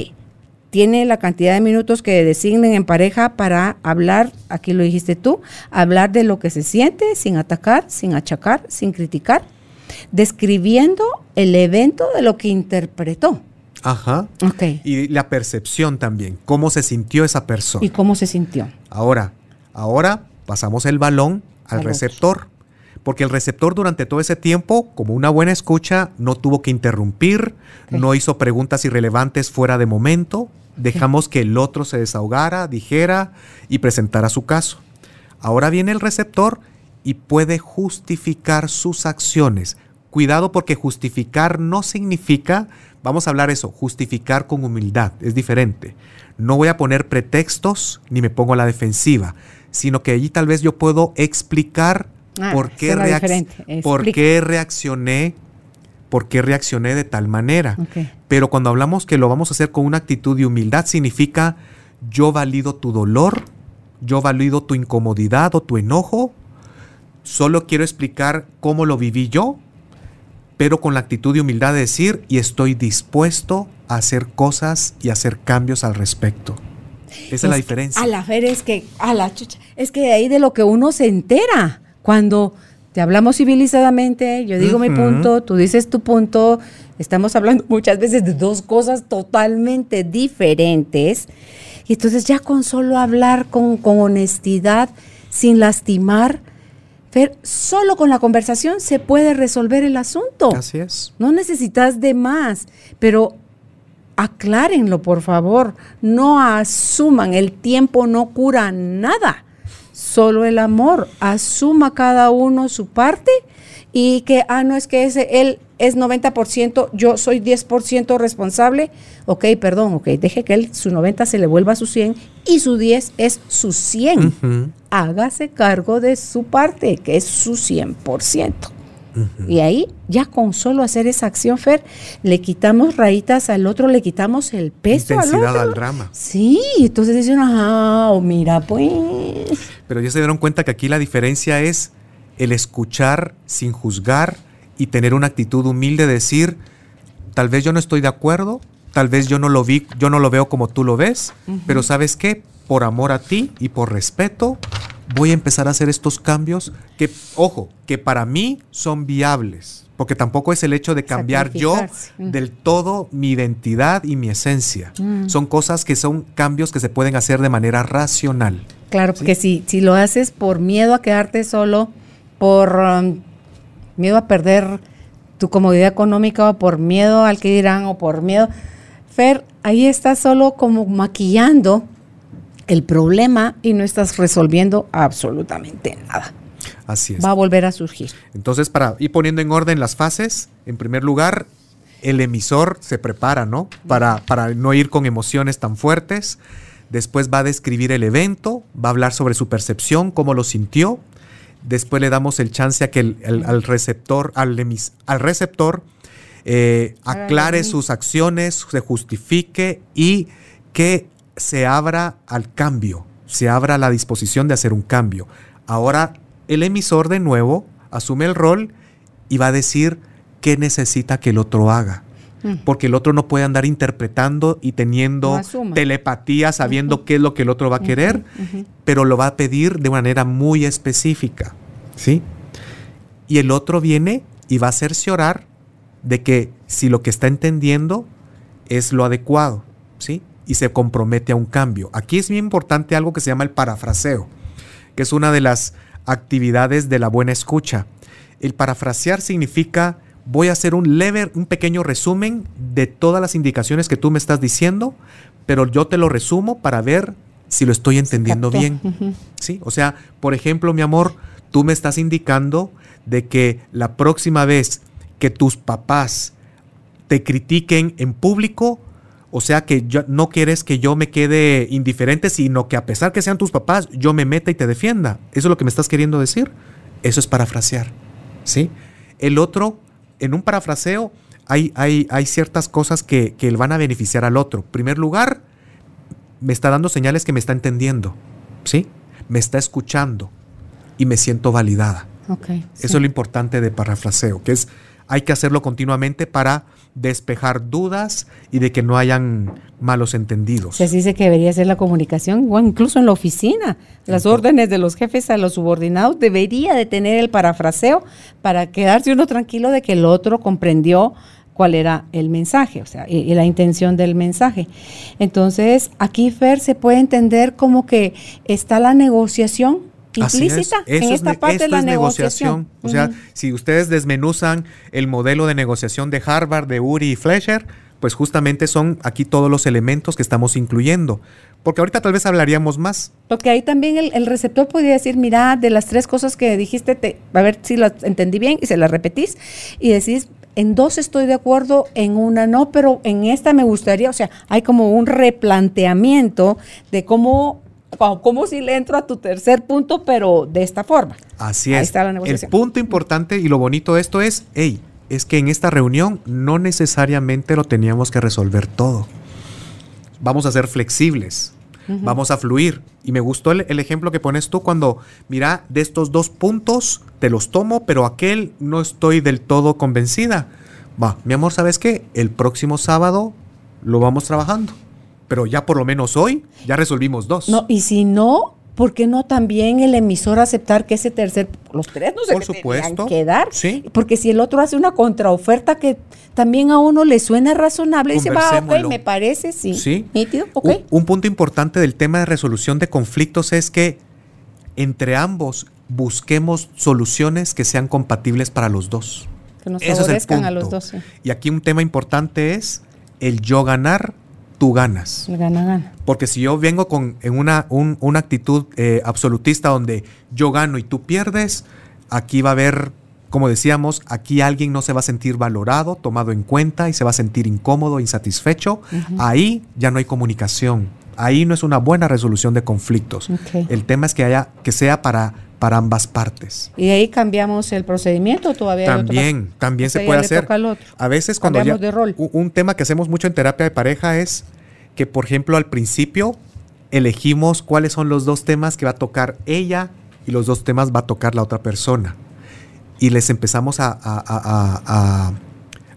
tiene la cantidad de minutos que designen en pareja para hablar, aquí lo dijiste tú, hablar de lo que se siente sin atacar, sin achacar, sin criticar, describiendo el evento de lo que interpretó. Ajá. Ok. Y la percepción también, cómo se sintió esa persona. ¿Y cómo se sintió? Ahora, ahora pasamos el balón al, receptor. Porque el receptor durante todo ese tiempo, como una buena escucha, no tuvo que interrumpir, no hizo preguntas irrelevantes fuera de momento, dejamos que el otro se desahogara, dijera y presentara su caso. Ahora viene el receptor y puede justificar sus acciones. Cuidado porque justificar no significa, vamos a hablar eso, justificar con humildad, es diferente. No voy a poner pretextos ni me pongo a la defensiva, sino que allí tal vez yo puedo explicar Ah, ¿Por, qué reaccioné? ¿Por qué reaccioné de tal manera? Pero cuando hablamos que lo vamos a hacer con una actitud de humildad, significa yo valido tu dolor, yo valido tu incomodidad o tu enojo, solo quiero explicar cómo lo viví yo, pero con la actitud de humildad de decir y estoy dispuesto a hacer cosas y hacer cambios al respecto. Esa es, la diferencia. A la fe es que, a la chucha, es que de ahí de lo que uno se entera cuando te hablamos civilizadamente, yo digo mi punto, tú dices tu punto, estamos hablando (laughs) muchas veces de dos cosas totalmente diferentes. Y entonces ya con solo hablar con, con honestidad, sin lastimar, Fer, solo con la conversación se puede resolver el asunto. Así es. No necesitas de más, pero aclárenlo, por favor. No asuman, el tiempo no cura nada. Solo el amor. Asuma cada uno su parte y que, ah, no es que ese, él es 90%, yo soy 10% responsable. Ok, perdón, ok, deje que él su 90 se le vuelva a su 100 y su 10 es su 100. Ujú. Hágase cargo de su parte, que es su 100%. Y ahí, ya con solo hacer esa acción, Fer, le quitamos rayitas al otro, le quitamos el peso al Intensidad otro. al drama. Sí, entonces dicen, ajá, o mira, pues. Pero ya se dieron cuenta que aquí la diferencia es el escuchar sin juzgar y tener una actitud humilde de decir, tal vez yo no estoy de acuerdo, tal vez yo no lo vi, yo no lo veo como tú lo ves, pero sabes qué, por amor a ti y por respeto, voy a empezar a hacer estos cambios que, ojo, que para mí son viables, porque tampoco es el hecho de cambiar yo. Mm. del todo mi identidad y mi esencia. Mm. Son cosas que son cambios que se pueden hacer de manera racional. Claro, porque si, si lo haces por miedo a quedarte solo, por um, miedo a perder tu comodidad económica, o por miedo al que dirán, o por miedo. Fer, ahí estás solo como maquillando el problema y no estás resolviendo absolutamente nada. Así es. Va a volver a surgir. Entonces, para ir poniendo en orden las fases, en primer lugar, el emisor se prepara, ¿no? Para, para no ir con emociones tan fuertes. Después va a describir el evento, va a hablar sobre su percepción, cómo lo sintió. Después le damos el chance a que el, el- al receptor, al, emis- al receptor eh, aclare sus acciones, se justifique y que se abra al cambio, se abra a la disposición de hacer un cambio. Ahora el emisor de nuevo asume el rol y va a decir qué necesita que el otro haga. Porque el otro no puede andar interpretando y teniendo telepatía, sabiendo qué es lo que el otro va a querer, pero lo va a pedir de manera muy específica. ¿Sí? Y el otro viene y va a cerciorar de que si lo que está entendiendo es lo adecuado, ¿sí? Y se compromete a un cambio. Aquí es bien importante algo que se llama el parafraseo, que es una de las actividades de la buena escucha. El parafrasear significa voy a hacer un leve, un pequeño resumen de todas las indicaciones que tú me estás diciendo, pero yo te lo resumo para ver si lo estoy entendiendo bien. ¿Sí? O sea, por ejemplo, mi amor, tú me estás indicando de que la próxima vez que tus papás te critiquen en público, o sea que yo- no quieres que yo me quede indiferente, sino que a pesar que sean tus papás, yo me meta y te defienda. ¿Eso es lo que me estás queriendo decir? Eso es parafrasear. ¿Sí? El otro, en un parafraseo, hay, hay, hay ciertas cosas que, que van a beneficiar al otro. En primer lugar, me está dando señales que me está entendiendo. ¿Sí? Me está escuchando y me siento validada. Ok. Eso sí. es lo importante de parafraseo, que es hay que hacerlo continuamente para despejar dudas y de que no hayan malos entendidos. Así dice que debería ser la comunicación, o incluso en la oficina, las órdenes de los jefes a los subordinados debería de tener el parafraseo para quedarse uno tranquilo de que el otro comprendió cuál era el mensaje, o sea, y, y la intención del mensaje. Entonces, aquí Fer se puede entender como que está la negociación Es. implícita Eso en es esta parte de la es negociación. O sea, Ujú. si ustedes desmenuzan el modelo de negociación de Harvard, de Uri y Fleischer, pues justamente son aquí todos los elementos que estamos incluyendo. Porque ahorita tal vez hablaríamos más. Porque ahí también el, el receptor podría decir, mira, de las tres cosas que dijiste, te, a ver si las entendí bien y se las repetís y decís, en dos estoy de acuerdo, en una no, pero en esta me gustaría, o sea, hay como un replanteamiento de cómo, cómo, si le entro a tu tercer punto, pero de esta forma. Así Ahí es. está la el negociación. punto importante y lo bonito de esto es, hey, es que en esta reunión no necesariamente lo teníamos que resolver todo. Vamos a ser flexibles. Vamos a fluir. Y me gustó el, el ejemplo que pones tú cuando, mira, de estos dos puntos te los tomo, pero aquel no estoy del todo convencida. Va, mi amor, ¿sabes qué? El próximo sábado lo vamos trabajando. Pero ya por lo menos hoy ya resolvimos dos. No, y si no, ¿por qué no también el emisor aceptar que ese tercer, los tres no se Por supuesto, que dar? sí. Porque si el otro hace una contraoferta que también a uno le suena razonable, dice, va, ok, me parece, sí. Sí. Nítido, ok. Un, un punto importante del tema de resolución de conflictos es que entre ambos busquemos soluciones que sean compatibles para los dos. Que nos Ese es el favorezcan a los punto. dos. sí. Y aquí un tema importante es el yo ganar, tú ganas. Gana, gana. Porque si yo vengo con en una, un- una actitud eh, absolutista donde yo gano y tú pierdes, aquí va a haber, como decíamos, aquí alguien no se va a sentir valorado, tomado en cuenta y se va a sentir incómodo, insatisfecho. Ahí ya no hay comunicación. Ahí no es una buena resolución de conflictos. El tema es que haya que sea para, para ambas partes. Y ahí cambiamos el procedimiento, todavía otro También, también se ya puede hacer. A veces cuando ya, de rol. un tema que hacemos mucho en terapia de pareja es que, por ejemplo, al principio elegimos cuáles son los dos temas que va a tocar ella y los dos temas va a tocar la otra persona. Y les empezamos a, a- a-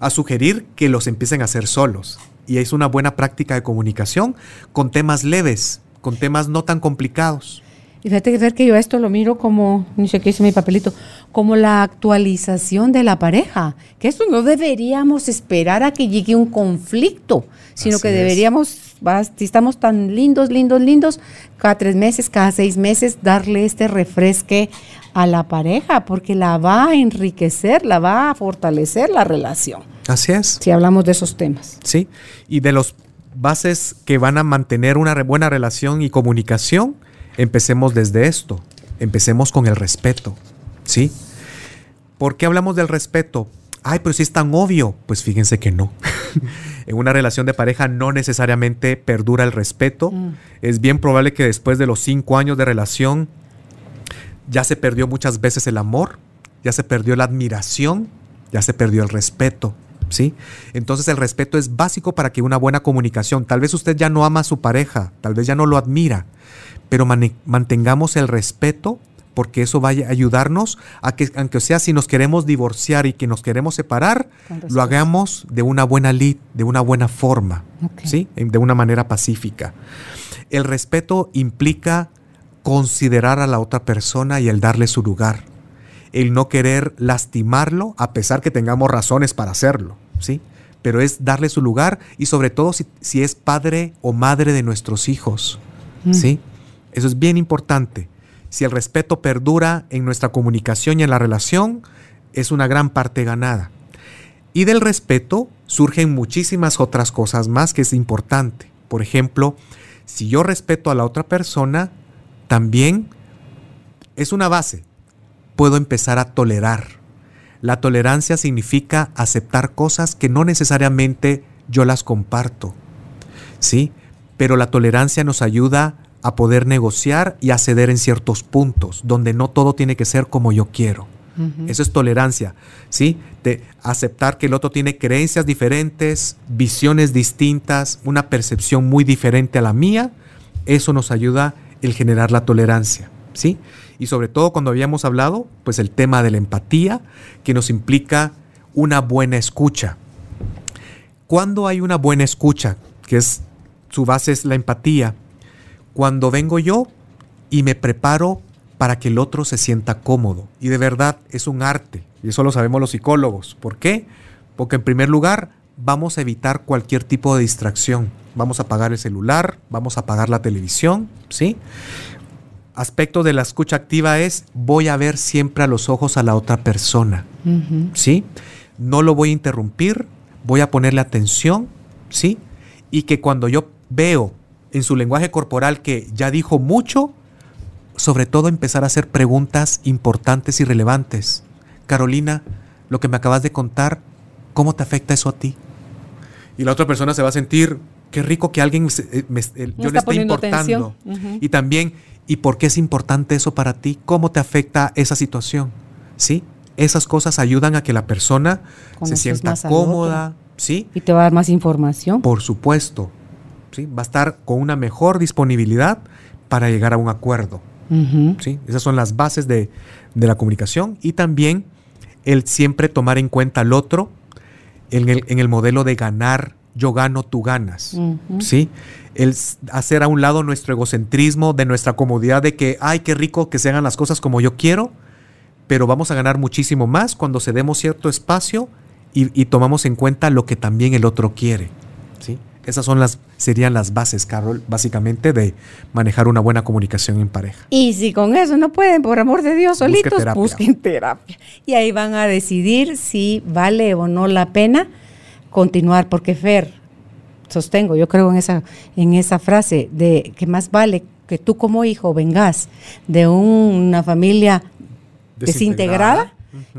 a- sugerir que los empiecen a hacer solos. Y es una buena práctica de comunicación con temas leves, con temas no tan complicados. Y fíjate que ver que yo esto lo miro como, ni sé qué dice mi papelito, como la actualización de la pareja. Que esto no deberíamos esperar a que llegue un conflicto, sino Así que deberíamos, si estamos tan lindos, lindos, lindos, cada tres meses, cada seis meses, darle este refresque a la pareja, porque la va a enriquecer, la va a fortalecer la relación, Así es. si hablamos de esos temas. ¿sí? Y de los bases que van a mantener una buena relación y comunicación, empecemos desde esto. Empecemos con el respeto, ¿sí? ¿Por qué hablamos del respeto? Ay, pero si es tan obvio. Pues fíjense que no. (laughs) en una relación de pareja no necesariamente perdura el respeto. Es bien probable que después de los cinco años de relación ya se perdió muchas veces el amor, ya se perdió la admiración, ya se perdió el respeto, ¿sí? Entonces el respeto es básico para que una buena comunicación, tal vez usted ya no ama a su pareja, tal vez ya no lo admira, pero mantengamos el respeto porque eso va a ayudarnos a que, aunque sea si nos queremos divorciar y que nos queremos separar, lo hagamos de una buena lid, de una buena forma, Ok. ¿sí? De una manera pacífica. El respeto implica considerar a la otra persona y el darle su lugar. El no querer lastimarlo a pesar que tengamos razones para hacerlo, ¿sí? Pero es darle su lugar y sobre todo si, si es padre o madre de nuestros hijos, ¿sí? Eso es bien importante. Si el respeto perdura en nuestra comunicación y en la relación, es una gran parte ganada. Y del respeto surgen muchísimas otras cosas más que es importante. Por ejemplo, si yo respeto a la otra persona, también es una base. Puedo empezar a tolerar. La tolerancia significa aceptar cosas que no necesariamente yo las comparto. ¿Sí? Pero la tolerancia nos ayuda a poder negociar y a ceder en ciertos puntos, donde no todo tiene que ser como yo quiero. Eso es tolerancia, ¿sí? De aceptar que el otro tiene creencias diferentes, visiones distintas, una percepción muy diferente a la mía. Eso nos ayuda el generar la tolerancia, ¿sí? Y sobre todo cuando habíamos hablado, pues el tema de la empatía, que nos implica una buena escucha. Cuando hay una buena escucha, que es su base es la empatía, cuando vengo yo y me preparo para que el otro se sienta cómodo. Y de verdad es un arte, y eso lo sabemos los psicólogos. ¿Por qué? Porque en primer lugar vamos a evitar cualquier tipo de distracción. Vamos a apagar el celular, vamos a apagar la televisión, ¿sí? Aspecto de la escucha activa es voy a ver siempre a los ojos a la otra persona, ¿sí? No lo voy a interrumpir, voy a ponerle atención, ¿sí? Y que cuando yo veo en su lenguaje corporal que ya dijo mucho, sobre todo empezar a hacer preguntas importantes y relevantes. Carolina, lo que me acabas de contar, ¿cómo te afecta eso a ti? Y la otra persona se va a sentir, qué rico que alguien se- eh, me- eh, yo le esté importando. Y también, ¿y por qué es importante eso para ti? ¿Cómo te afecta esa situación? ¿Sí? Esas cosas ayudan a que la persona se sienta cómoda, ¿sí? Y te va a dar más información. Por supuesto. ¿sí? Va a estar con una mejor disponibilidad para llegar a un acuerdo. ¿sí? Esas son las bases de, de la comunicación y también el siempre tomar en cuenta al otro en el, en el modelo de ganar yo gano, tú ganas. ¿Sí? El hacer a un lado nuestro egocentrismo, de nuestra comodidad de que, ay, qué rico que se hagan las cosas como yo quiero, pero vamos a ganar muchísimo más cuando cedemos cierto espacio y, tomamos en cuenta lo que también el otro quiere. ¿sí? Esas son las, serían las bases, Carol, básicamente de manejar una buena comunicación en pareja. Y si con eso no pueden, por amor de Dios, solitos, busquen terapia. Y ahí van a decidir si vale o no la pena continuar, porque Fer, sostengo, yo creo en esa, en esa frase de que más vale que tú como hijo vengas de una familia desintegrada,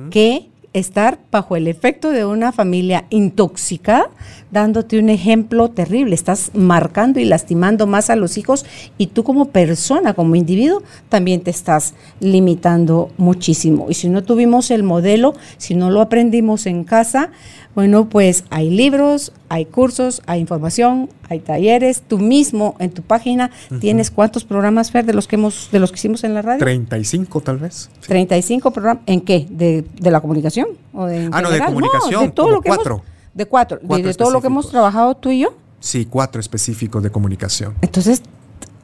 que estar bajo el efecto de una familia intoxicada, dándote un ejemplo terrible. Estás marcando y lastimando más a los hijos y tú como persona, como individuo, también te estás limitando muchísimo. Y si no tuvimos el modelo, si no lo aprendimos en casa, bueno, pues hay libros, hay cursos, hay información, hay talleres. Tú mismo en tu página tienes cuántos programas, Fer, de los que hemos, de los que hicimos en la radio. 35 tal vez. 35 programas. ¿En qué? ¿De, la comunicación? ¿O de ah, no, de comunicación. de todo lo que cuatro. de cuatro. de, todo lo que hemos trabajado tú y yo. Sí, cuatro específicos de comunicación. Entonces,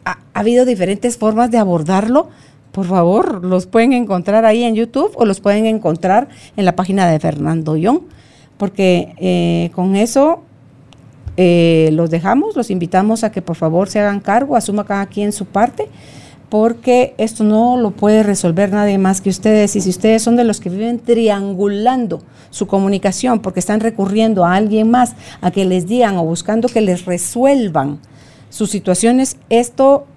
ha, habido diferentes formas de abordarlo por favor, los pueden encontrar ahí en YouTube o los pueden encontrar en la página de Fernando Young porque eh, con eso eh, los dejamos, los invitamos a que por favor se hagan cargo, asuma cada quien su parte, porque esto no lo puede resolver nadie más que ustedes. Y si ustedes son de los que viven triangulando su comunicación porque están recurriendo a alguien más a que les digan o buscando que les resuelvan sus situaciones, esto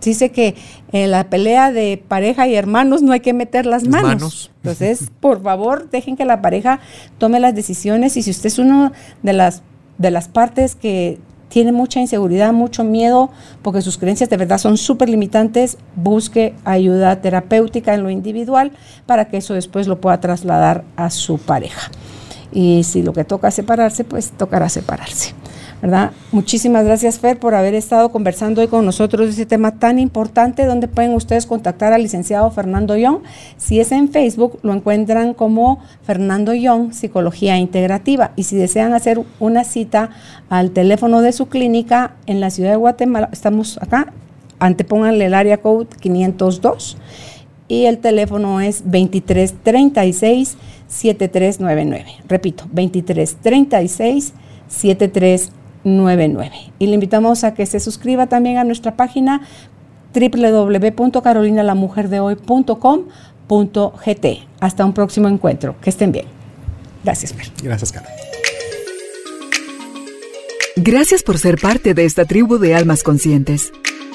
dice que en la pelea de pareja y hermanos no hay que meter las manos. Entonces, por favor, dejen que la pareja tome las decisiones y si usted es una de las, de las partes que tiene mucha inseguridad, mucho miedo, porque sus creencias de verdad son súper limitantes, busque ayuda terapéutica en lo individual para que eso después lo pueda trasladar a su pareja. Y si lo que toca separarse, pues tocará separarse. ¿Verdad? Muchísimas gracias, Fer, por haber estado conversando hoy con nosotros de este tema tan importante, donde pueden ustedes contactar al licenciado Fernando Young. Si es en Facebook, lo encuentran como Fernando Young, Psicología Integrativa. Y si desean hacer una cita al teléfono de su clínica en la ciudad de Guatemala, estamos acá, antepónganle el área code 502 y el teléfono es 2336 7399. Repito, 2336 7399. 99. Y le invitamos a que se suscriba también a nuestra página www.carolinalamujerdehoy.com.gt. Hasta un próximo encuentro. Que estén bien. Gracias, Per. Gracias, Carol. Gracias por ser parte de esta tribu de almas conscientes.